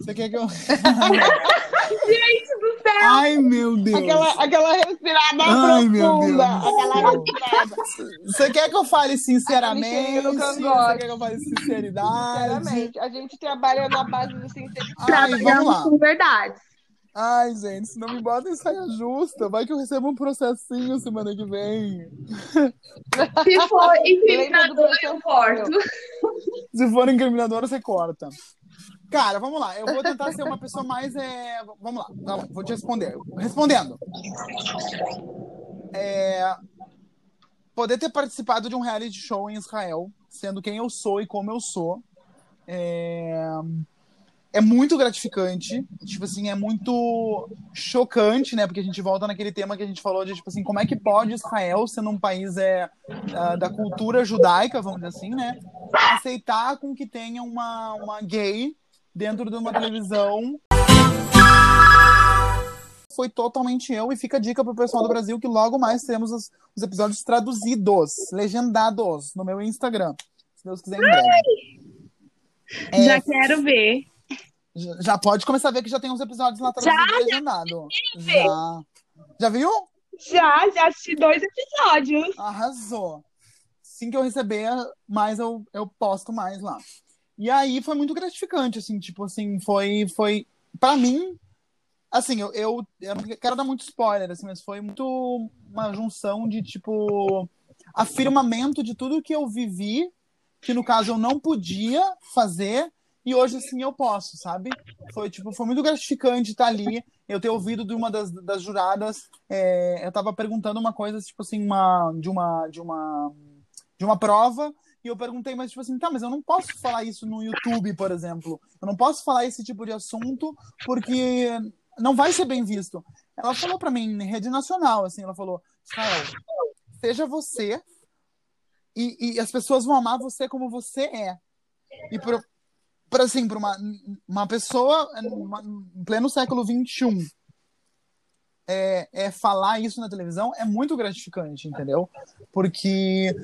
Você quer que eu. [LAUGHS] Gente do céu! Ai, meu Deus. Aquela, aquela respirada Ai, meu profunda. Deus. Aquela respirada. Você quer que eu fale sinceramente? Você quer que eu fale sinceridade? Sinceramente, a gente trabalha na base do sinceridade. Trabalhamos lá. com verdade. Ai, gente, se não me bota em saia justa, vai que eu recebo um processinho semana que vem. Se for incriminador, eu corto. Se for incriminador, você corta. Cara, vamos lá. Eu vou tentar ser uma pessoa mais. é, Vamos lá. Tá vou te responder. Respondendo. É, Poder ter participado de um reality show em Israel, sendo quem eu sou e como eu sou, é, é muito gratificante. Tipo assim, é muito chocante, né? Porque a gente volta naquele tema que a gente falou de, tipo assim, como é que pode Israel, sendo um país é, ah, da cultura judaica, vamos dizer assim, né? aceitar com que tenha uma, uma gay dentro de uma televisão. Foi totalmente eu, e fica a dica pro pessoal do Brasil que logo mais teremos os, os episódios traduzidos, legendados, no meu Instagram. Se Deus quiser, em breve. É, Já quero ver. já- já pode começar a ver que já tem uns episódios lá traduzidos e legendado. Já. Já viu? Já, já assisti dois episódios. Arrasou. Assim que eu receber, mais eu, eu posto mais lá. E aí foi muito gratificante, assim, tipo assim, foi, foi, pra mim, assim, eu, eu, eu quero dar muito spoiler, assim, mas foi muito uma junção de, tipo, afirmamento de tudo que eu vivi, que no caso eu não podia fazer, e hoje, assim, eu posso, sabe? Foi, tipo, foi muito gratificante estar ali, eu ter ouvido de uma das, das juradas, é, eu tava perguntando uma coisa, tipo assim, uma, de uma, de uma, de uma prova, e eu perguntei, mas tipo assim, tá, mas eu não posso falar isso no YouTube, por exemplo. Eu não posso falar esse tipo de assunto porque não vai ser bem visto. Ela falou pra mim em rede nacional, assim, ela falou, Israel, seja você e, e as pessoas vão amar você como você é. E pra assim, pra uma, uma pessoa em pleno século XXI é, é falar isso na televisão é muito gratificante, entendeu? Porque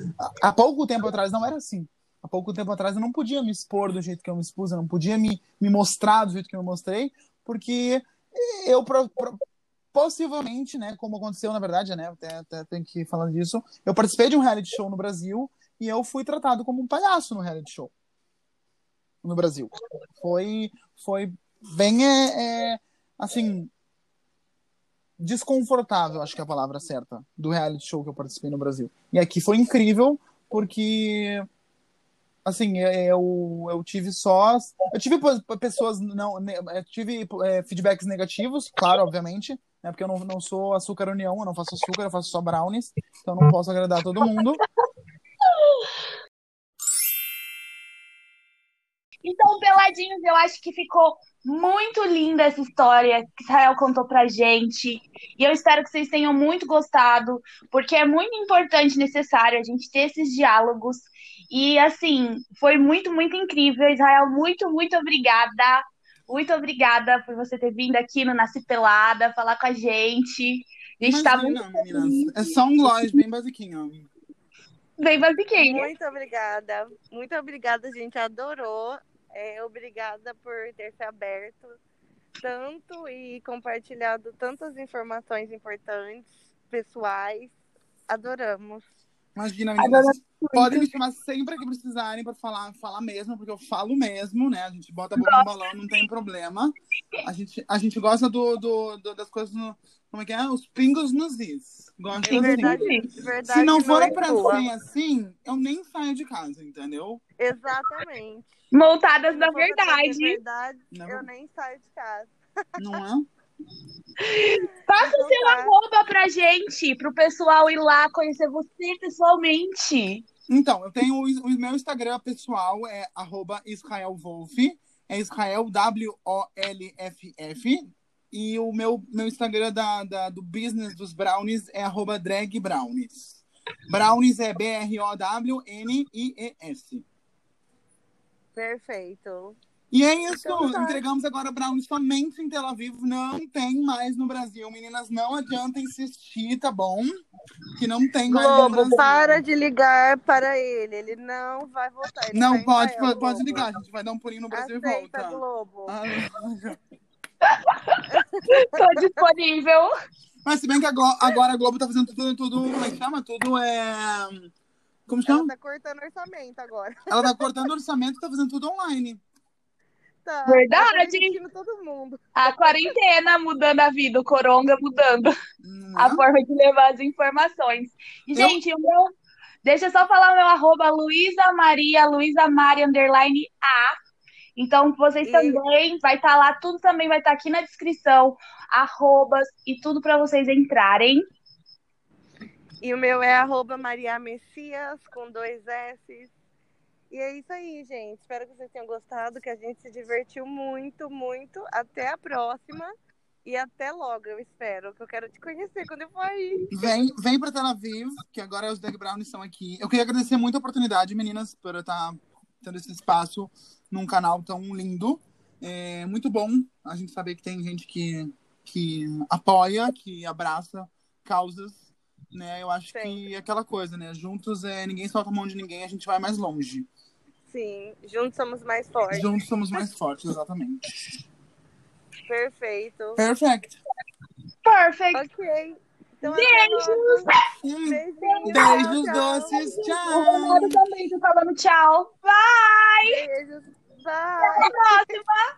há pouco tempo atrás não era assim. Há pouco tempo atrás eu não podia me expor do jeito que eu me expus, eu não podia me, me mostrar do jeito que eu me mostrei, porque eu pro- pro- possivelmente, né, como aconteceu na verdade, né, até, até tenho que falar disso, eu participei de um reality show no Brasil e eu fui tratado como um palhaço no reality show no Brasil. Foi, foi bem, é, é, assim, desconfortável, acho que é a palavra certa, do reality show que eu participei no Brasil. E aqui foi incrível, porque assim, eu, eu tive só. Eu tive pe- pessoas. não Eu tive é, feedbacks negativos, claro, obviamente, né? Porque eu não, não sou açúcar união, eu não faço açúcar, eu faço só brownies, então não posso agradar todo mundo. Então, Peladinhos, eu acho que ficou muito linda essa história que Israel contou pra gente. E eu espero que vocês tenham muito gostado, porque é muito importante e necessário a gente ter esses diálogos. E, assim, foi muito, muito incrível. Israel, muito, muito obrigada. Muito obrigada por você ter vindo aqui no Nasce Pelada falar com a gente. A gente tá muito meninas. É só um gloss bem basiquinho. bem basiquinha. Muito obrigada. Muito obrigada, a gente adorou. É, obrigada por ter se aberto tanto e compartilhado tantas informações importantes, pessoais. Adoramos. Imagina, meninas. Podem me chamar sempre que precisarem para falar, falar mesmo, porque eu falo mesmo, né? A gente bota a boca no balão, não tem problema. A gente, a gente gosta do, do, do- das coisas no. Como é que é? Os pingos nos is. Gosta É assim. verdade, Se não não for é pra ser assim, eu nem saio de casa, entendeu? Exatamente. Montadas da verdade. verdade, Não. eu nem saio de casa. Não é? [LAUGHS] Passa o Então seu tá. arroba pra gente, pro pessoal ir lá conhecer você pessoalmente. Então, eu tenho o, o meu Instagram pessoal, é arroba israelwolf, é Israel W-O-L-F-F, e o meu, meu Instagram da, da- do business dos brownies é arroba dragbrownies. Brownies é B-R-O-W-N-I-E-S. Perfeito. E é isso, Então tá. entregamos agora Brown somente em Tel Aviv, não tem mais no Brasil. Meninas, não adianta insistir, tá bom? Que não tem mais no Globo, Brasil. para de ligar para ele. Ele não vai voltar. Ele Não, tá pode, Israel, pode, pode ligar, a gente vai dar um pulinho no Brasil Aceita, e volta. Globo. Ah, Tô disponível. Mas se bem que agora, a Globo tá fazendo tudo, tudo, como é que chama? Tudo é... Como Ela chama? tá cortando orçamento agora. Ela tá cortando orçamento e tá fazendo tudo online. Tá. Verdade. Tá todo mundo. A quarentena mudando a vida, o coronga mudando Hum, a forma de levar as informações. E, Eu- gente, o meu. Deixa eu só falar o meu arroba Luísa Maria, Luísa Mari underline A. Então, vocês E- também, vai estar lá, tudo também vai estar aqui na descrição, arrobas e tudo para vocês entrarem. E o meu é arroba Maria Messias, com dois S. E é isso aí, gente. Espero que vocês tenham gostado, que a gente se divertiu muito, muito. Até a próxima. E até logo, eu espero. Que eu quero te conhecer quando eu for aí. Vem, vem pra Tel Aviv, que agora os Doug Brown estão aqui. Eu queria agradecer muito a oportunidade, meninas, por estar tendo esse espaço num canal tão lindo. É muito bom a gente saber que tem gente que, que apoia, que abraça causas, né? Eu acho Sim. que é aquela coisa, né? Juntos, é, ninguém solta a mão de ninguém, a gente vai mais longe. Sim, juntos somos mais fortes. Juntos somos mais fortes, exatamente. Perfeito. Perfect. Perfect! Ok. Então, Beijos! Beijos tchau. doces, O tchau! Ronaldo também tá falando tchau. Vai! Beijos. Bye. Até a próxima!